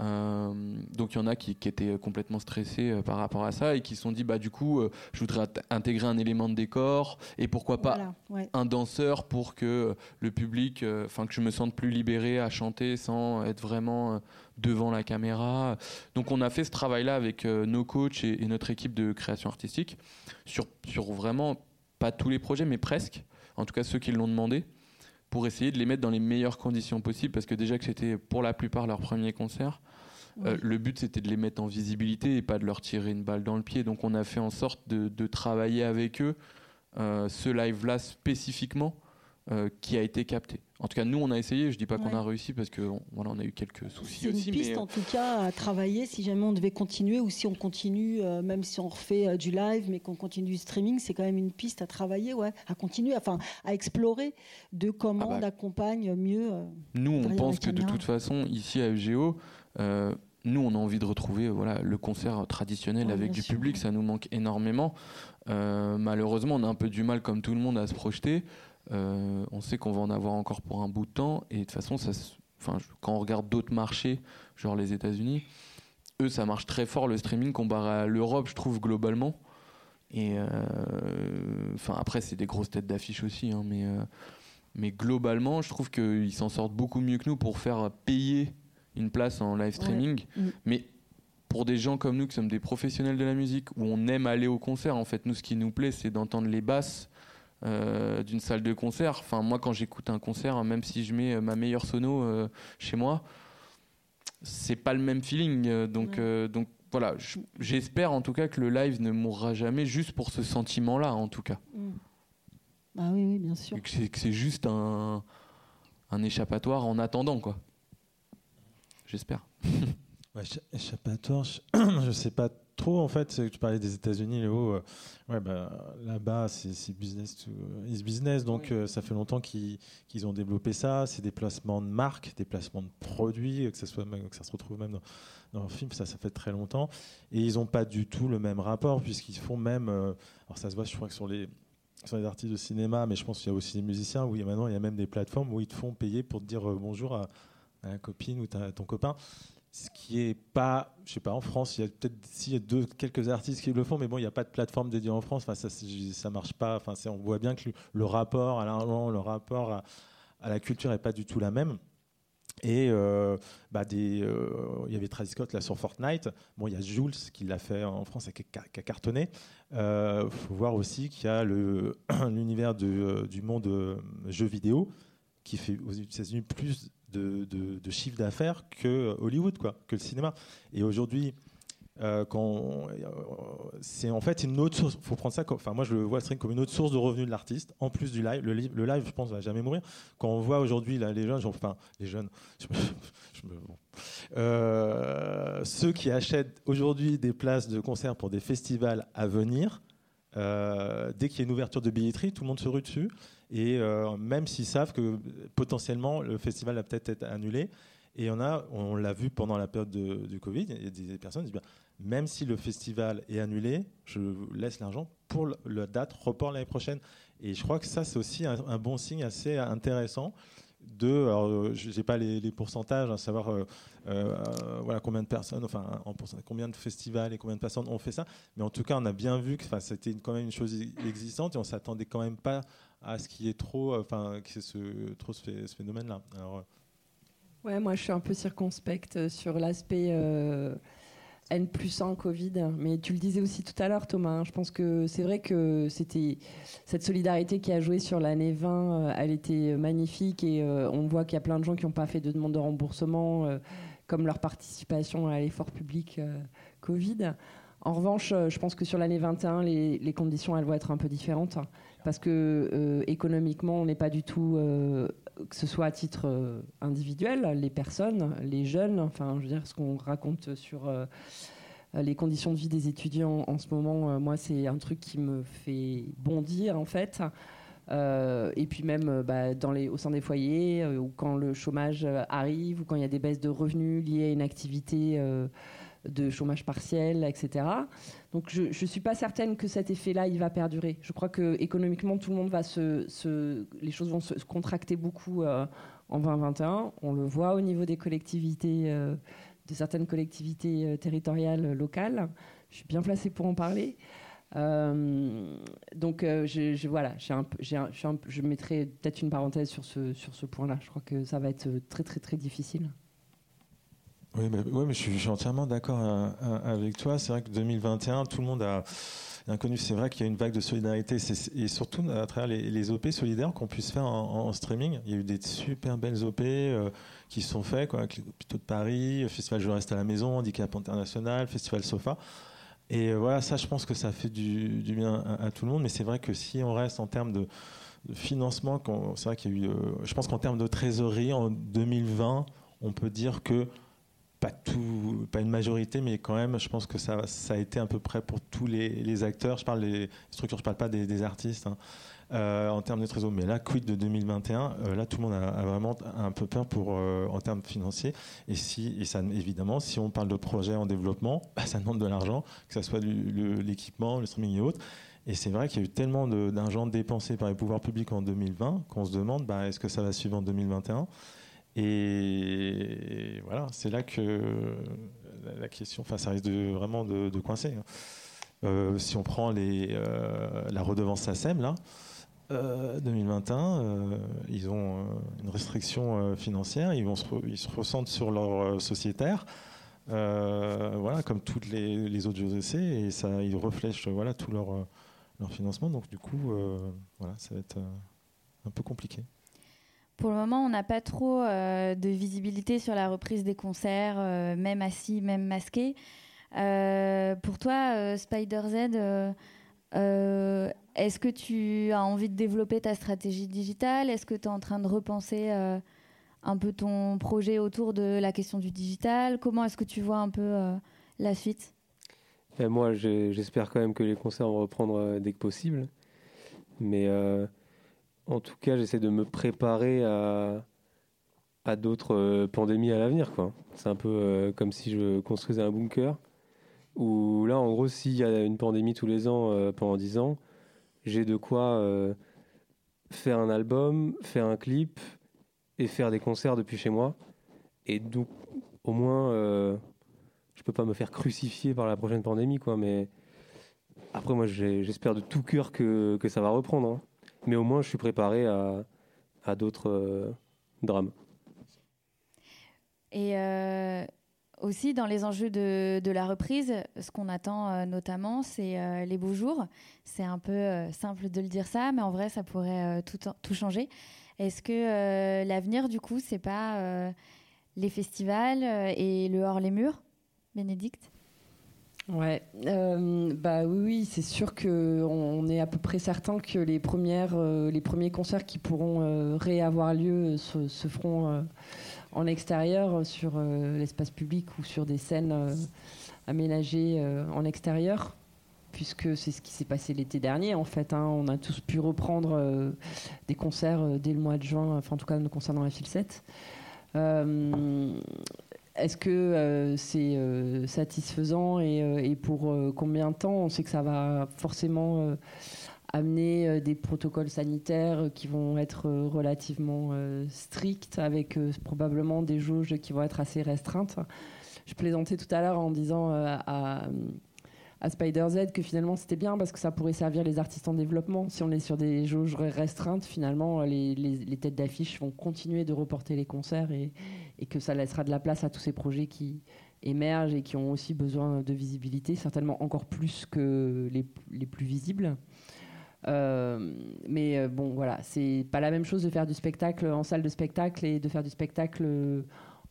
euh, donc il y en a qui, étaient complètement stressés euh, par rapport à ça et qui se sont dit bah du coup euh, je voudrais intégrer un élément de décor et pourquoi pas un danseur pour que le public, enfin que je me sente plus libéré à chanter sans être vraiment devant la caméra. Donc on a fait ce travail-là avec nos coachs et, notre équipe de création artistique sur, sur vraiment pas tous les projets mais presque, en tout cas ceux qui l'ont demandé pour essayer de les mettre dans les meilleures conditions possibles parce que déjà que c'était pour la plupart leur premier concert euh, le but, c'était de les mettre en visibilité et pas de leur tirer une balle dans le pied. Donc, on a fait en sorte de, travailler avec eux euh, ce live-là spécifiquement euh, qui a été capté. En tout cas, nous, on a essayé. Je dis pas qu'on a réussi parce que voilà, on a eu quelques soucis aussi. C'est une piste, en tout cas, à travailler si jamais on devait continuer ou si on continue, même si on refait du live, mais qu'on continue du streaming, c'est quand même une piste à travailler, ouais, à continuer, enfin, à explorer de comment ah bah. on accompagne mieux. nous, on pense que de toute façon, ici à FGO, euh, nous, on a envie de retrouver voilà, le concert traditionnel avec du public, ça nous manque énormément. Euh, malheureusement, on a un peu du mal, comme tout le monde, à se projeter. Euh, on sait qu'on va en avoir encore pour un bout de temps. Et de toute façon, ça, enfin, quand on regarde d'autres marchés, genre les États-Unis, eux, ça marche très fort le streaming comparé à l'Europe, je trouve, globalement. Et enfin, après, c'est des grosses têtes d'affiche aussi, hein, mais, mais globalement, je trouve qu'ils s'en sortent beaucoup mieux que nous pour faire payer une place en live streaming. Mm. Mais pour des gens comme nous qui sommes des professionnels de la musique, où on aime aller au concert, en fait, nous, ce qui nous plaît, c'est d'entendre les basses euh, d'une salle de concert. Enfin, moi, quand j'écoute un concert, même si je mets euh, ma meilleure sono euh, chez moi, c'est pas le même feeling. donc, donc voilà, j'espère en tout cas que le live ne mourra jamais juste pour ce sentiment-là, en tout cas. Mm. Ah oui, oui, bien sûr. que c'est juste un, un échappatoire en attendant, quoi j'espère. ouais, échappatoire, je ne sais pas trop en fait. Tu parlais des États-Unis, Léo. Euh, ouais, bah, là-bas, c'est business to is business, donc euh, ça fait longtemps qu'ils ont développé ça. C'est des placements de marques, des placements de produits, que ça soit que ça se retrouve même dans, dans le film, ça, ça fait très longtemps. Et ils n'ont pas du tout le même rapport puisqu'ils font même. Euh, alors ça se voit, je crois que sur les sur les artistes de cinéma, mais je pense qu'il y a aussi des musiciens où il y a maintenant il y a même des plateformes où ils te font payer pour te dire bonjour à ta copine ou ton copain. Ce qui est pas, je sais pas, en France, il y a peut-être s'il y a deux, quelques artistes qui le font, mais bon, il n'y a pas de plateforme dédiée en France. Enfin, ça, ça marche pas. Enfin, on voit bien que le, rapport à l'argent, le rapport à, la culture est pas du tout la même. Et euh, bah des, euh, il y avait Travis Scott là sur Fortnite. Bon, il y a Jules qui l'a fait en France et qui a, cartonné. Il euh, faut voir aussi qu'il y a l'univers du monde jeux vidéo qui fait aux États-Unis plus de, de, chiffre d'affaires que Hollywood, quoi, que le cinéma. Et aujourd'hui, euh, c'est en fait une autre source. Faut prendre ça enfin moi je le vois comme une autre source de revenus de l'artiste, en plus du live. Le, live, je pense, va jamais mourir. Quand on voit aujourd'hui les jeunes, enfin les jeunes, euh, ceux qui achètent aujourd'hui des places de concert pour des festivals à venir, euh, dès qu'il y a une ouverture de billetterie, tout le monde se rue dessus. Et même s'ils savent que potentiellement le festival va peut-être être annulé, et on a, on l'a vu pendant la période du Covid, il y a des personnes qui disent même si le festival est annulé, je laisse l'argent pour la date report l'année prochaine. Et je crois que ça, c'est aussi un, bon signe assez intéressant. De, je n'ai pas les, pourcentages, à savoir euh, euh, voilà combien de personnes, enfin en combien de festivals et combien de personnes ont fait ça. Mais en tout cas, on a bien vu que c'était quand même une chose existante et on s'attendait quand même pas à ce qui est trop, enfin, que ce, trop ce, phénomène-là. Alors, Ouais, moi je suis un peu circonspecte euh, sur l'aspect euh, N plus 1 Covid. Mais tu le disais aussi tout à l'heure, Thomas. Hein, je pense que c'est vrai que c'était cette solidarité qui a joué sur l'année 20, euh, elle était magnifique et on voit qu'il y a plein de gens qui n'ont pas fait de demande de remboursement, comme leur participation à l'effort public Covid. En revanche, je pense que sur l'année 21, les, conditions elles vont être un peu différentes parce que économiquement, on n'est pas du tout que ce soit à titre euh, individuel, les personnes, les jeunes, enfin, je veux dire, ce qu'on raconte sur euh, les conditions de vie des étudiants en ce moment, euh, moi, c'est un truc qui me fait bondir, en fait. et puis même bah, dans les, au sein des foyers, ou quand le chômage arrive, ou quand il y a des baisses de revenus liées à une activité de chômage partiel, etc. Donc je ne suis pas certaine que cet effet-là, il va perdurer. Je crois que économiquement, tout le monde va se, les choses vont se contracter beaucoup euh, en 2021. On le voit au niveau des collectivités, euh, de certaines collectivités euh, territoriales locales. Je suis bien placée pour en parler. donc je, voilà, je mettrai peut-être une parenthèse sur ce, sur ce point-là. Je crois que ça va être très très très difficile. Oui, mais, mais je, suis, entièrement d'accord euh, euh, avec toi. C'est vrai que 2021, tout le monde a inconnu. C'est vrai qu'il y a une vague de solidarité et surtout à travers les, OP solidaires qu'on puisse faire en, streaming. Il y a eu des super belles OP euh, qui sont faites, quoi, avec de Paris, Festival Je reste à la maison, Handicap International, Festival Sofa. Et voilà, ça, je pense que ça fait du, bien à, tout le monde. Mais c'est vrai que si on reste en termes de, financement, c'est vrai qu'il y a eu. je pense qu'en termes de trésorerie, en 2020, on peut dire que pas tout, pas une majorité, mais quand même, je pense que ça, a été à peu près pour tous les, acteurs. Je parle des structures, je parle pas des, artistes. Hein, euh, en termes de trésor. Mais là, quid de 2021 euh, Là, tout le monde a, vraiment un peu peur pour, euh, en termes financiers. Et, si, et ça, évidemment, si on parle de projets en développement, bah, ça demande de l'argent, que ce soit l'équipement, le, streaming et autres. Et c'est vrai qu'il y a eu tellement d'argent dépensé par les pouvoirs publics en 2020 qu'on se demande bah, est-ce que ça va suivre en 2021 et voilà, c'est là que la question, enfin, ça risque vraiment de, coincer. Hein. Euh, si on prend euh, la redevance SACEM, là, 2021, euh, ils ont une restriction financière, ils, vont se, ils se ressentent sur leur sociétaire, voilà, comme toutes les, les autres JOC, et ça, ils reflèchent voilà, tout leur, leur financement. Donc, du coup, voilà, ça va être un peu compliqué. Pour le moment, on n'a pas trop euh, de visibilité sur la reprise des concerts, euh, même assis, même masqués. Euh, pour toi, Spider Z, est-ce que tu as envie de développer ta stratégie digitale? Est-ce que tu es en train de repenser un peu ton projet autour de la question du digital? Comment est-ce que tu vois un peu la suite? Moi, j'espère quand même que les concerts vont reprendre dès que possible. Mais en tout cas, j'essaie de me préparer à, à d'autres euh, pandémies à l'avenir. C'est un peu euh, comme si je construisais un bunker. Où là, en gros, s'il y a une pandémie tous les ans euh, pendant 10 ans, j'ai de quoi faire un album, faire un clip et faire des concerts depuis chez moi. Et donc, au moins, je peux pas me faire crucifier par la prochaine pandémie, quoi. Mais après, moi, j'espère de tout cœur que, que ça va reprendre. Hein mais au moins je suis préparé à, d'autres euh, drames. Et euh, aussi dans les enjeux de, de la reprise, ce qu'on attend euh, notamment, c'est les beaux jours. C'est un peu simple de le dire ça, mais en vrai, ça pourrait tout, tout changer. Est-ce que l'avenir, du coup, c'est pas les festivals et le hors les murs, Bénédicte? Ouais, euh, bah oui, c'est sûr que on est à peu près certain que les premières, euh, les premiers concerts qui pourront euh, réavoir lieu se, feront en extérieur sur l'espace public ou sur des scènes aménagées en extérieur, puisque c'est ce qui s'est passé l'été dernier en fait. Hein. on a tous pu reprendre des concerts dès le mois de juin, enfin en tout cas concernant la file 7. Est-ce que euh, c'est euh, satisfaisant euh, et, pour combien de temps? On sait que ça va forcément amener des protocoles sanitaires qui vont être relativement stricts, avec probablement des jauges qui vont être assez restreintes. Je plaisantais tout à l'heure en disant à Spider Z que finalement c'était bien parce que ça pourrait servir les artistes en développement. Si on est sur des jauges restreintes, finalement les, les têtes d'affiche vont continuer de reporter les concerts et, et que ça laissera de la place à tous ces projets qui émergent et qui ont aussi besoin de visibilité, certainement encore plus que les, les plus visibles. Euh, mais euh, bon, voilà, c'est pas la même chose de faire du spectacle en salle de spectacle et de faire du spectacle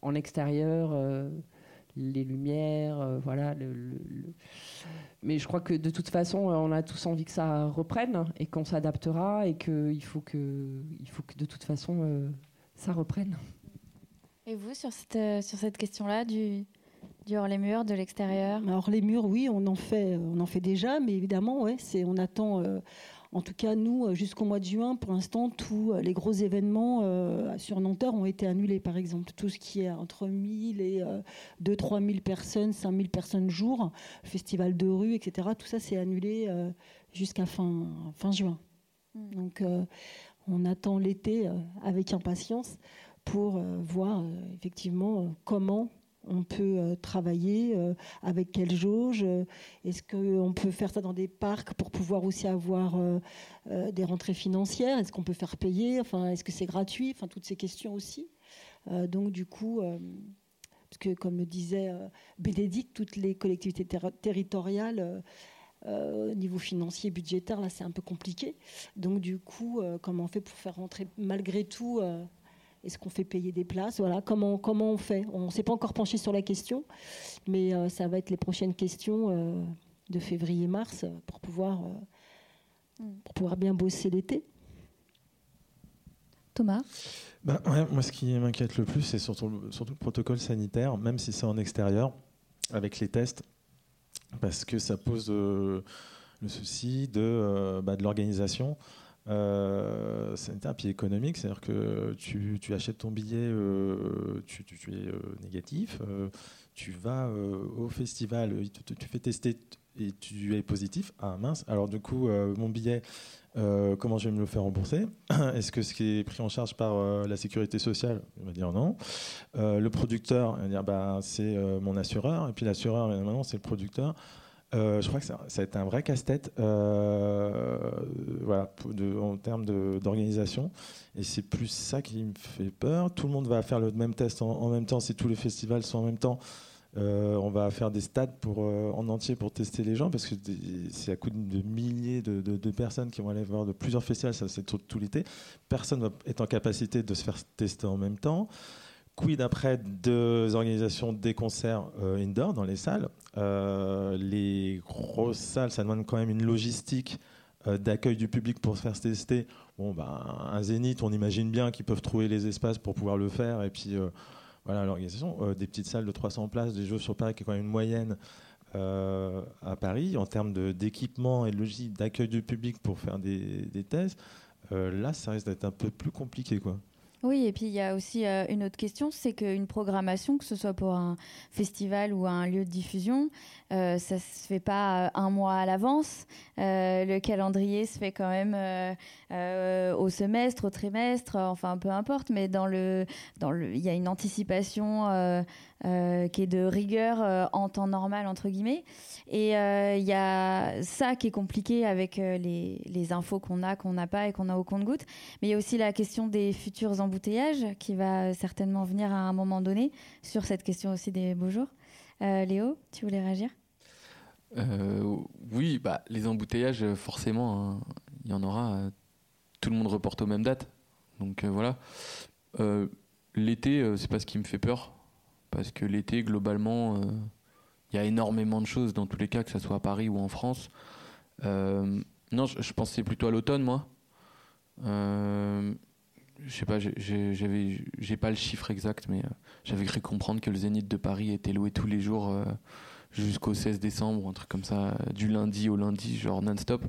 en extérieur, euh, les lumières, voilà. Mais je crois que de toute façon, on a tous envie que ça reprenne et qu'on s'adaptera et qu'il faut que, il faut que de toute façon, ça reprenne. Et vous, sur cette, euh, sur cette question-là du, du hors les murs, de l'extérieur? Hors les murs, oui, on en fait, euh, on en fait déjà, mais évidemment, ouais, c'est, on attend. Euh, en tout cas, nous, jusqu'au mois de juin, pour l'instant, tous les gros événements sur Nanterre ont été annulés, par exemple. Tout ce qui est entre 1000 et 2-3 000 personnes, 5 000 personnes jour, festival de rue, etc., tout ça, c'est annulé jusqu'à fin, fin juin. Hmm. Donc, on attend l'été avec impatience pour euh, voir euh, effectivement euh, comment on peut travailler, avec quelle jauge, est-ce qu'on peut faire ça dans des parcs pour pouvoir aussi avoir des rentrées financières, est-ce qu'on peut faire payer, enfin, est-ce que c'est gratuit, enfin, toutes ces questions aussi. donc du coup, parce que comme le disait Bénédicte, toutes les collectivités territoriales, au niveau financier, budgétaire, là c'est un peu compliqué. Donc du coup, comment on fait pour faire rentrer malgré tout est-ce qu'on fait payer des places? Voilà, comment, comment on fait? On ne s'est pas encore penché sur la question, mais euh, ça va être les prochaines questions euh, de février-mars pour pouvoir, euh, pour pouvoir bien bosser l'été. Thomas? Ben, Moi, ce qui m'inquiète le plus, c'est surtout, surtout, le protocole sanitaire, même si c'est en extérieur, avec les tests, parce que ça pose le souci de, bah, de l'organisation euh, sanitaire puis économique, c'est-à-dire que tu, tu, achètes ton billet, euh, tu, tu, es euh, négatif, euh, tu vas au festival, tu, fais tester et tu es positif. Ah mince, alors du coup, mon billet, comment je vais me le faire rembourser? Est-ce que ce qui est pris en charge par la sécurité sociale? Il va dire non. le producteur, il va dire bah, c'est mon assureur, et puis l'assureur, maintenant c'est le producteur. Euh, je crois que ça, ça, a été un vrai casse-tête euh, voilà, en termes d'organisation. Et c'est plus ça qui me fait peur. Tout le monde va faire le même test en, même temps. Si tous les festivals sont en même temps, euh, on va faire des stades pour, en entier pour tester les gens parce que c'est à coup de milliers de, personnes qui vont aller voir de plusieurs festivals, ça c'est tout, tout l'été. Personne va être en capacité de se faire tester en même temps. Quid après deux organisations des concerts euh, indoor dans les salles euh, Les grosses salles, ça demande quand même une logistique euh, d'accueil du public pour se faire tester. Bon, bah, un zénith, on imagine bien qu'ils peuvent trouver les espaces pour pouvoir le faire. Et puis, voilà, l'organisation. des petites salles de 300 places, des jeux sur Paris, qui est quand même une moyenne à Paris en termes d'équipement et de logistique d'accueil du public pour faire des, des tests. là, ça risque d'être un peu plus compliqué, quoi. Oui, et puis il y a aussi euh, une autre question, c'est qu'une programmation, que ce soit pour un festival ou un lieu de diffusion, ça se fait pas euh, un mois à l'avance. Euh, le calendrier se fait quand même au semestre, au trimestre, enfin peu importe, mais il y a une anticipation euh, qui est de rigueur euh, en temps normal entre guillemets. Et il euh, y a ça qui est compliqué avec les, infos qu'on a, qu'on n'a pas et qu'on a au compte-goutte. Mais il y a aussi la question des futurs embouteillages qui va certainement venir à un moment donné sur cette question aussi des beaux jours. Léo, tu voulais réagir? Oui, bah, les embouteillages, forcément, hein, il y en aura. tout le monde reporte aux mêmes dates. Donc voilà. L'été, c'est pas ce qui me fait peur parce que l'été, globalement, euh, il y a énormément de choses dans tous les cas, que ce soit à Paris ou en France. Euh, non, je, pensais plutôt à l'automne, moi. Euh, je sais pas, j'ai pas le chiffre exact, mais euh, j'avais cru comprendre que le Zénith de Paris était loué tous les jours euh, jusqu'au 16 décembre, un truc comme ça, du lundi au lundi, genre non-stop.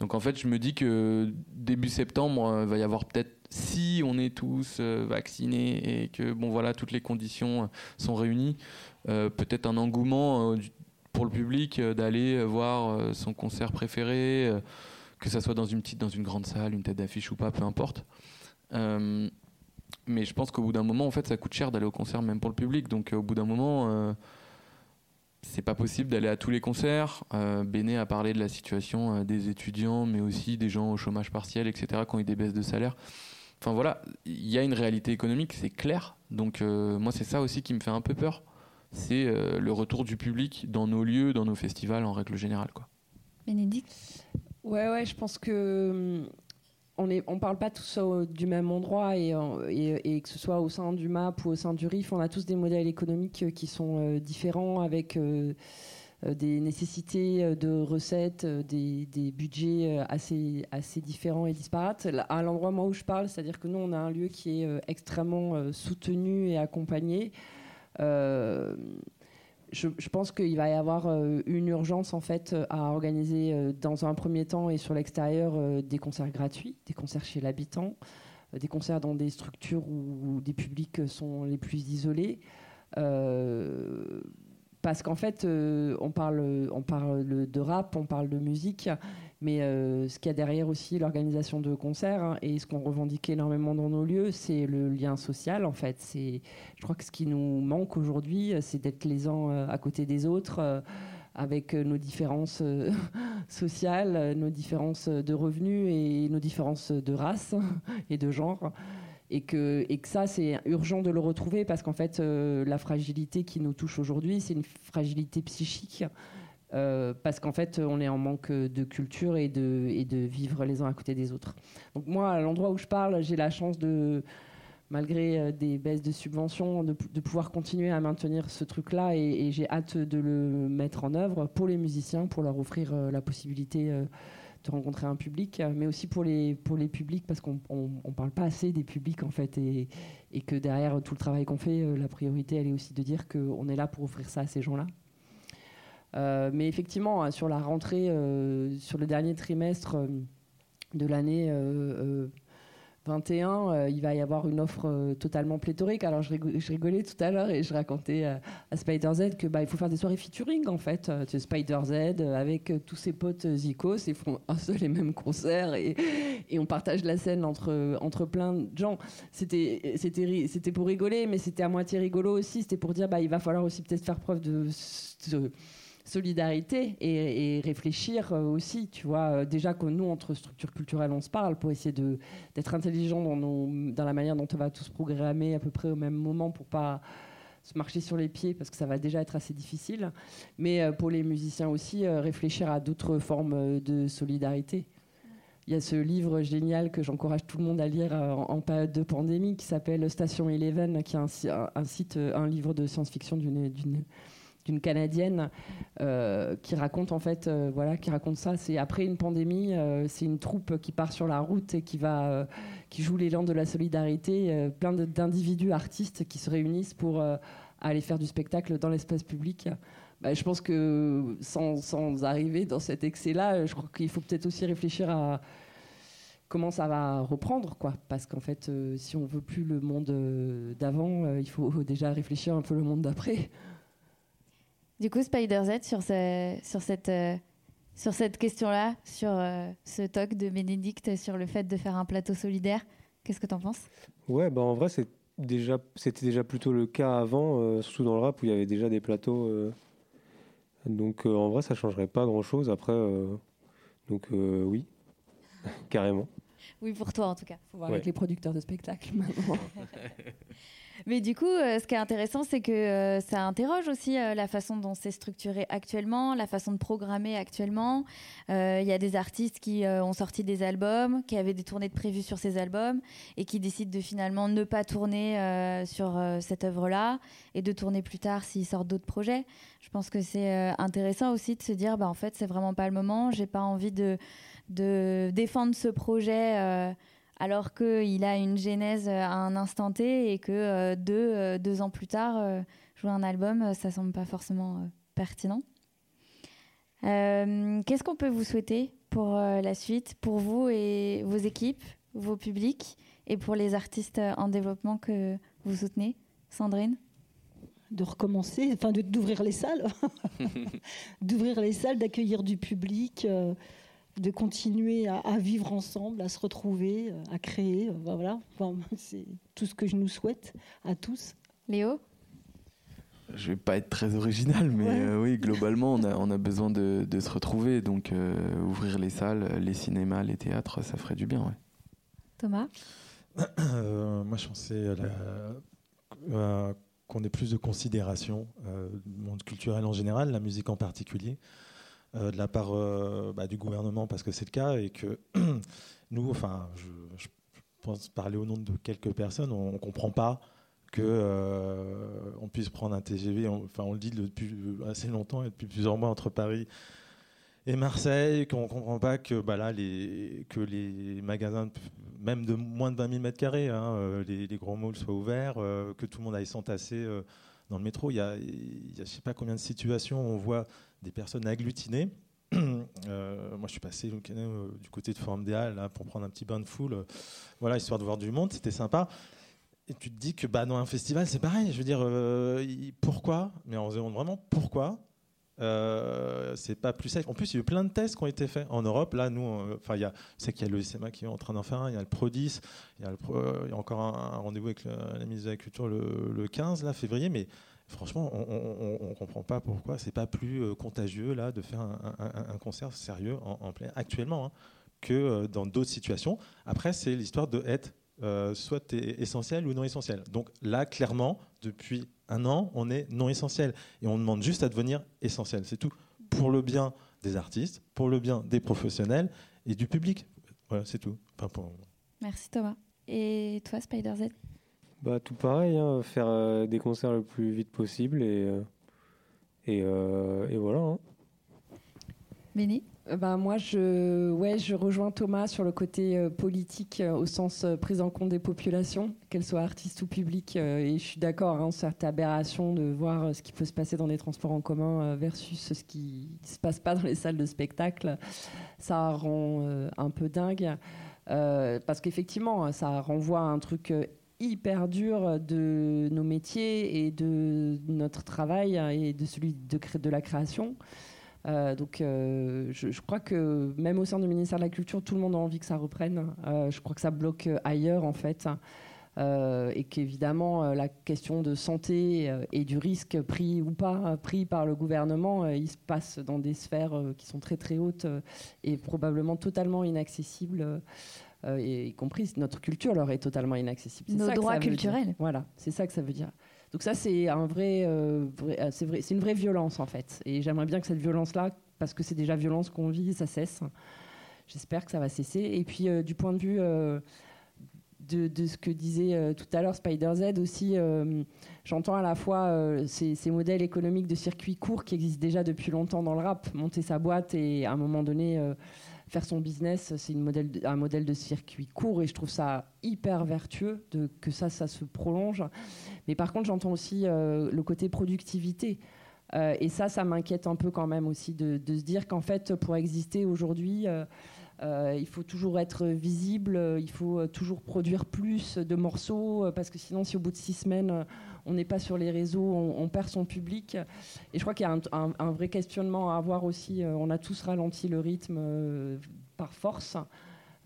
Donc en fait, je me dis que début septembre, il va y avoir peut-être, si on est tous vaccinés et que bon voilà, toutes les conditions sont réunies, peut-être un engouement pour le public d'aller voir son concert préféré que ça soit dans une petite, dans une grande salle, une tête d'affiche ou pas, peu importe. Euh, mais je pense qu'au bout d'un moment, en fait, ça coûte cher d'aller au concert, même pour le public. Donc, euh, au bout d'un moment, euh, c'est pas possible d'aller à tous les concerts. Béné a parlé de la situation des étudiants, mais aussi des gens au chômage partiel, etc., qui ont eu des baisses de salaire. Enfin voilà, il y a une réalité économique, c'est clair. Donc, moi, c'est ça aussi qui me fait un peu peur. C'est le retour du public dans nos lieux, dans nos festivals en règle générale. Quoi. Bénédicte? Ouais, ouais, je pense que hum, on ne parle pas tous du même endroit et, que ce soit au sein du MAP ou au sein du RIF, on a tous des modèles économiques euh, qui sont euh, différents avec euh, des nécessités de recettes, des, budgets assez, différents et disparates. À l'endroit où je parle, c'est-à-dire que nous on a un lieu qui est extrêmement soutenu et accompagné je, pense qu'il va y avoir euh, une urgence en fait euh, à organiser euh, dans un premier temps et sur l'extérieur des concerts gratuits, des concerts chez l'habitant, des concerts dans des structures où, des publics sont les plus isolés. parce qu'en fait, on, parle, on parle de rap, on parle de musique, mais euh, ce qu'il y a derrière aussi l'organisation de concerts hein, et ce qu'on revendique énormément dans nos lieux, c'est le lien social en fait. C'est, je crois que ce qui nous manque aujourd'hui, c'est d'être les uns euh, à côté des autres. Euh, avec nos différences sociales, nos différences de revenus et nos différences de race et de genre et que, et que ça, c'est urgent de le retrouver parce qu'en fait, la fragilité qui nous touche aujourd'hui, c'est une fragilité psychique euh, parce qu'en fait, on est en manque de culture et de, vivre les uns à côté des autres. Donc moi, à l'endroit où je parle, j'ai la chance de, malgré euh, des baisses de subventions, de, pouvoir continuer à maintenir ce truc-là et, j'ai hâte de le mettre en œuvre pour les musiciens, pour leur offrir euh, la possibilité de rencontrer un public, mais aussi pour les, pour les publics, parce qu'on ne parle pas assez des publics en fait, et que derrière tout le travail qu'on fait, la priorité, elle est aussi de dire qu'on est là pour offrir ça à ces gens-là. Euh, mais effectivement, hein, sur la rentrée, euh, sur le dernier trimestre euh, de l'année 21, il va y avoir une offre totalement pléthorique. Alors, je, rigolais tout à l'heure et je racontais à Spider Z que bah, il faut faire des soirées featuring en fait. Spider Z avec tous ses potes Zico, ils font un seul et même concert et, on partage la scène entre, entre plein de gens. C'était, pour rigoler, mais c'était à moitié rigolo aussi. C'était pour dire bah, va falloir aussi peut-être faire preuve de solidarité et, réfléchir euh, aussi, tu vois, euh, déjà que nous, entre structures culturelles, on se parle pour essayer d'être intelligent dans, la manière dont on va tous programmer à peu près au même moment pour pas se marcher sur les pieds parce que ça va déjà être assez difficile. Mais euh, pour les musiciens aussi, réfléchir à d'autres formes de solidarité. Il y a ce livre génial que j'encourage tout le monde à lire en, période de pandémie qui s'appelle Station Eleven, qui est un, un livre de science-fiction d'une d'une canadienne euh, qui raconte en fait euh, voilà qui raconte ça. C'est après une pandémie euh, c'est une troupe qui part sur la route et qui va qui joue l'élan de la solidarité. Plein d'individus artistes qui se réunissent pour aller faire du spectacle dans l'espace public. Bah, je pense que sans, sans, arriver dans cet excès là je crois qu'il faut peut-être aussi réfléchir à comment ça va reprendre quoi. Parce qu'en fait si on veut plus le monde d'avant il faut déjà réfléchir un peu le monde d'après du coup, Spider Z, sur, sur cette, euh, sur cette question-là, sur euh, ce talk de Bénédicte, sur le fait de faire un plateau solidaire, qu'est-ce que tu en penses? Ouais, bah en vrai, c'est déjà, c'était déjà plutôt le cas avant, euh, surtout dans le rap où il y avait déjà des plateaux. donc en vrai, ça changerait pas grand-chose. Après, donc oui, carrément. Oui, pour toi en tout cas. Faut voir avec les producteurs de spectacles maintenant. Mais du coup, euh, ce qui est intéressant, c'est que euh, ça interroge aussi euh, la façon dont c'est structuré actuellement, la façon de programmer actuellement. Il y a des artistes qui ont sorti des albums, qui avaient des tournées de prévues sur ces albums et qui décident de finalement ne pas tourner sur cette œuvre-là et de tourner plus tard s'ils sortent d'autres projets. Je pense que c'est intéressant aussi de se dire, bah, en fait, c'est vraiment pas le moment. J'ai pas envie de, de défendre ce projet alors qu'il a une genèse à un instant T et que euh, euh, deux, ans plus tard, euh, jouer un album, ça semble pas forcément pertinent. Qu'est-ce qu'on peut vous souhaiter pour la suite, pour vous et vos équipes, vos publics, et pour les artistes en développement que vous soutenez Sandrine? De recommencer, enfin d'ouvrir les salles, d'ouvrir les salles, d'accueillir du public, de continuer à, vivre ensemble, à se retrouver, à créer. Euh, voilà, c'est tout ce que je nous souhaite à tous. Léo? Je vais pas être très original, mais euh, oui, globalement, on a, on a besoin de, se retrouver. Donc, euh, ouvrir les salles, les cinémas, les théâtres, ça ferait du bien. Ouais. Thomas? Moi, je pensais qu'on ait plus de considération du monde culturel en général, la musique en particulier. Euh, de la part euh, bah, du gouvernement parce que c'est le cas et que nous, enfin, je, pense parler au nom de quelques personnes, on ne comprend pas que euh, on puisse prendre un TGV. enfin, on le dit depuis assez longtemps et depuis plusieurs mois entre Paris et Marseille, qu'on ne comprend pas que, bah là, les, que les magasins, même de moins de 20 000 mètres carrés, hein, les, gros malls soient ouverts, que tout le monde aille s'entasser dans le métro. Il y a, je ne sais pas combien de situations on voit des personnes agglutinées. Euh, moi, je suis passé euh, du côté de Forum des Halles pour prendre un petit bain de foule, euh, voilà, histoire de voir du monde, c'était sympa. Et tu te dis que bah, dans un festival, c'est pareil. Je veux dire, pourquoi? Mais on se demande vraiment pourquoi c'est pas plus safe. En plus, il y a eu plein de tests qui ont été faits en Europe. Là, nous, enfin, il c'est qu'il y a le SMA qui est en train d'en faire un, il y a le Prodis, il y a, il y a encore un, rendez-vous avec la ministre de la Culture le, le 15 là, février, mais franchement, on ne comprend pas pourquoi c'est pas plus euh, contagieux là de faire un, concert sérieux en, plein actuellement hein, que euh, dans d'autres situations. Après, c'est l'histoire de être euh, soit essentiel ou non essentiel. Donc là, clairement, depuis un an, on est non essentiel et on demande juste à devenir essentiel. C'est tout pour le bien des artistes, pour le bien des professionnels et du public. Voilà, c'est tout. Merci Thomas. Et toi, Spider Z? Bah, tout pareil, hein, faire euh, des concerts le plus vite possible et, euh, et, euh, et, voilà. Hein. bah, Moi, je, ouais, je rejoins Thomas sur le côté politique au sens prise en compte des populations, qu'elles soient artistes ou publiques. et je suis d'accord, hein, cette aberration de voir ce qui peut se passer dans les transports en commun versus ce qui ne se passe pas dans les salles de spectacle. Ça rend un peu dingue. parce qu'effectivement, ça renvoie à un truc hyper dur de nos métiers et de notre travail et de celui de, la création. Euh, donc, euh, je, crois que même au sein du ministère de la Culture, tout le monde a envie que ça reprenne. Euh, je crois que ça bloque ailleurs, en fait. et qu'évidemment, la question de santé et du risque pris ou pas pris par le gouvernement, il se passe dans des sphères qui sont très très hautes et probablement totalement inaccessibles euh, y compris notre culture leur est totalement inaccessible. Nos droits culturels. Voilà, c'est ça que ça veut dire. Donc ça, c'est un vrai, euh, euh, c'est vrai, c'est une vraie violence en fait. Et j'aimerais bien que cette violence-là, parce que c'est déjà violence qu'on vit, ça cesse. J'espère que ça va cesser. Et puis du point de vue de, de, ce que disait tout à l'heure Spider Z aussi, j'entends à la fois ces, ces, modèles économiques de circuits courts qui existent déjà depuis longtemps dans le rap, monter sa boîte et à un moment donné faire son business, c'est un modèle de circuit court et je trouve ça hyper vertueux que ça, ça se prolonge. Mais par contre, j'entends aussi euh, le côté productivité. Euh, et ça, ça m'inquiète un peu quand même aussi de, se dire qu'en fait, pour exister aujourd'hui, euh, il faut toujours être visible, il faut toujours produire plus de morceaux, parce que sinon, si au bout de six semaines, on n'est pas sur les réseaux, on, perd son public. Et je crois qu'il y a un, vrai questionnement à avoir aussi. Euh, on a tous ralenti le rythme euh, par force.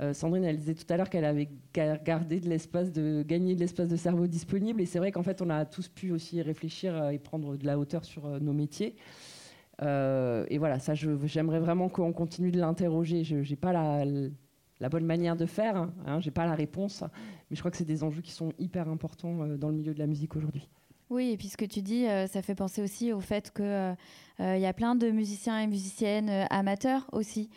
Euh, Sandrine, elle disait tout à l'heure qu'elle avait gardé de l'espace, de gagner de l'espace de cerveau disponible. Et c'est vrai qu'en fait, on a tous pu aussi réfléchir et prendre de la hauteur sur nos métiers. et voilà, ça, j'aimerais vraiment qu'on continue de l'interroger. Je n'ai pas la, la bonne manière de faire. Hein, J'ai pas la réponse, mais je crois que c'est des enjeux qui sont hyper importants dans le milieu de la musique aujourd'hui. Oui, et puis ce que tu dis, ça fait penser aussi au fait qu'il il y a plein de musiciens et musiciennes amateurs aussi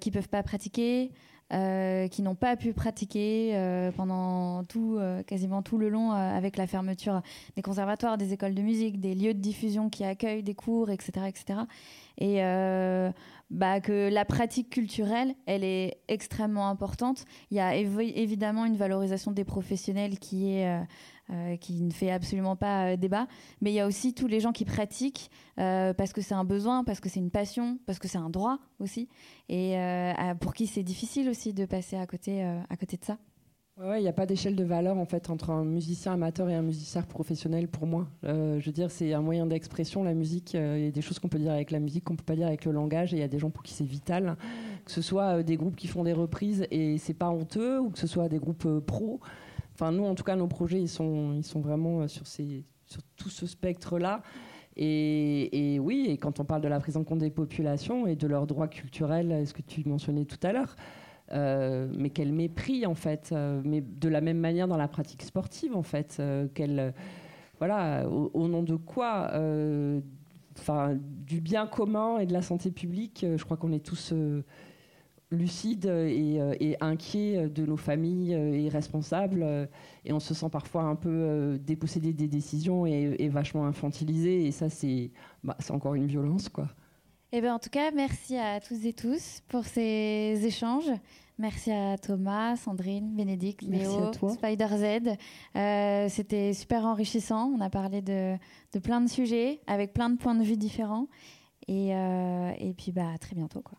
qui peuvent pas pratiquer, euh, qui n'ont pas pu pratiquer euh, pendant tout, euh, quasiment tout le long avec la fermeture des conservatoires, des écoles de musique, des lieux de diffusion qui accueillent des cours, etc. etc. Et bah, que la pratique culturelle, elle est extrêmement importante. Il y a évidemment une valorisation des professionnels qui est euh, qui ne fait absolument pas euh, débat. Mais il y a aussi tous les gens qui pratiquent euh, parce que c'est un besoin, parce que c'est une passion, parce que c'est un droit aussi, et pour qui c'est difficile aussi de passer à côté, à côté de ça. Ouais, il n'y a pas d'échelle de valeur en fait entre un musicien amateur et un musicien professionnel pour moi. je veux dire, c'est un moyen d'expression la musique. Il y a des choses qu'on peut dire avec la musique qu'on peut pas dire avec le langage. Et il y a des gens pour qui c'est vital, que ce soit des groupes qui font des reprises et c'est pas honteux, ou que ce soit des groupes pros. Enfin, nous, en tout cas, nos projets, ils sont, ils sont vraiment euh, sur, ces, sur tout ce spectre-là. Et, oui, et quand on parle de la prise en compte des populations et de leurs droits culturels, ce que tu mentionnais tout à l'heure, euh, mais quel mépris en fait, euh, mais de la même manière dans la pratique sportive en fait, voilà, au, au, nom de quoi, enfin, du bien commun et de la santé publique, je crois qu'on est tous lucide et, euh, et, inquiet de nos familles euh, et responsables. Euh, et on se sent parfois un peu dépossédé des décisions et, vachement infantilisé. Et ça, c'est bah, encore une violence, quoi. Eh bien, en tout cas, merci à tous et tous pour ces échanges. Merci à Thomas, Sandrine, Bénédicte, Léo, Spider Z. C'était super enrichissant. On a parlé de, de, plein de sujets avec plein de points de vue différents. Et, et puis, bah, à très bientôt. Quoi.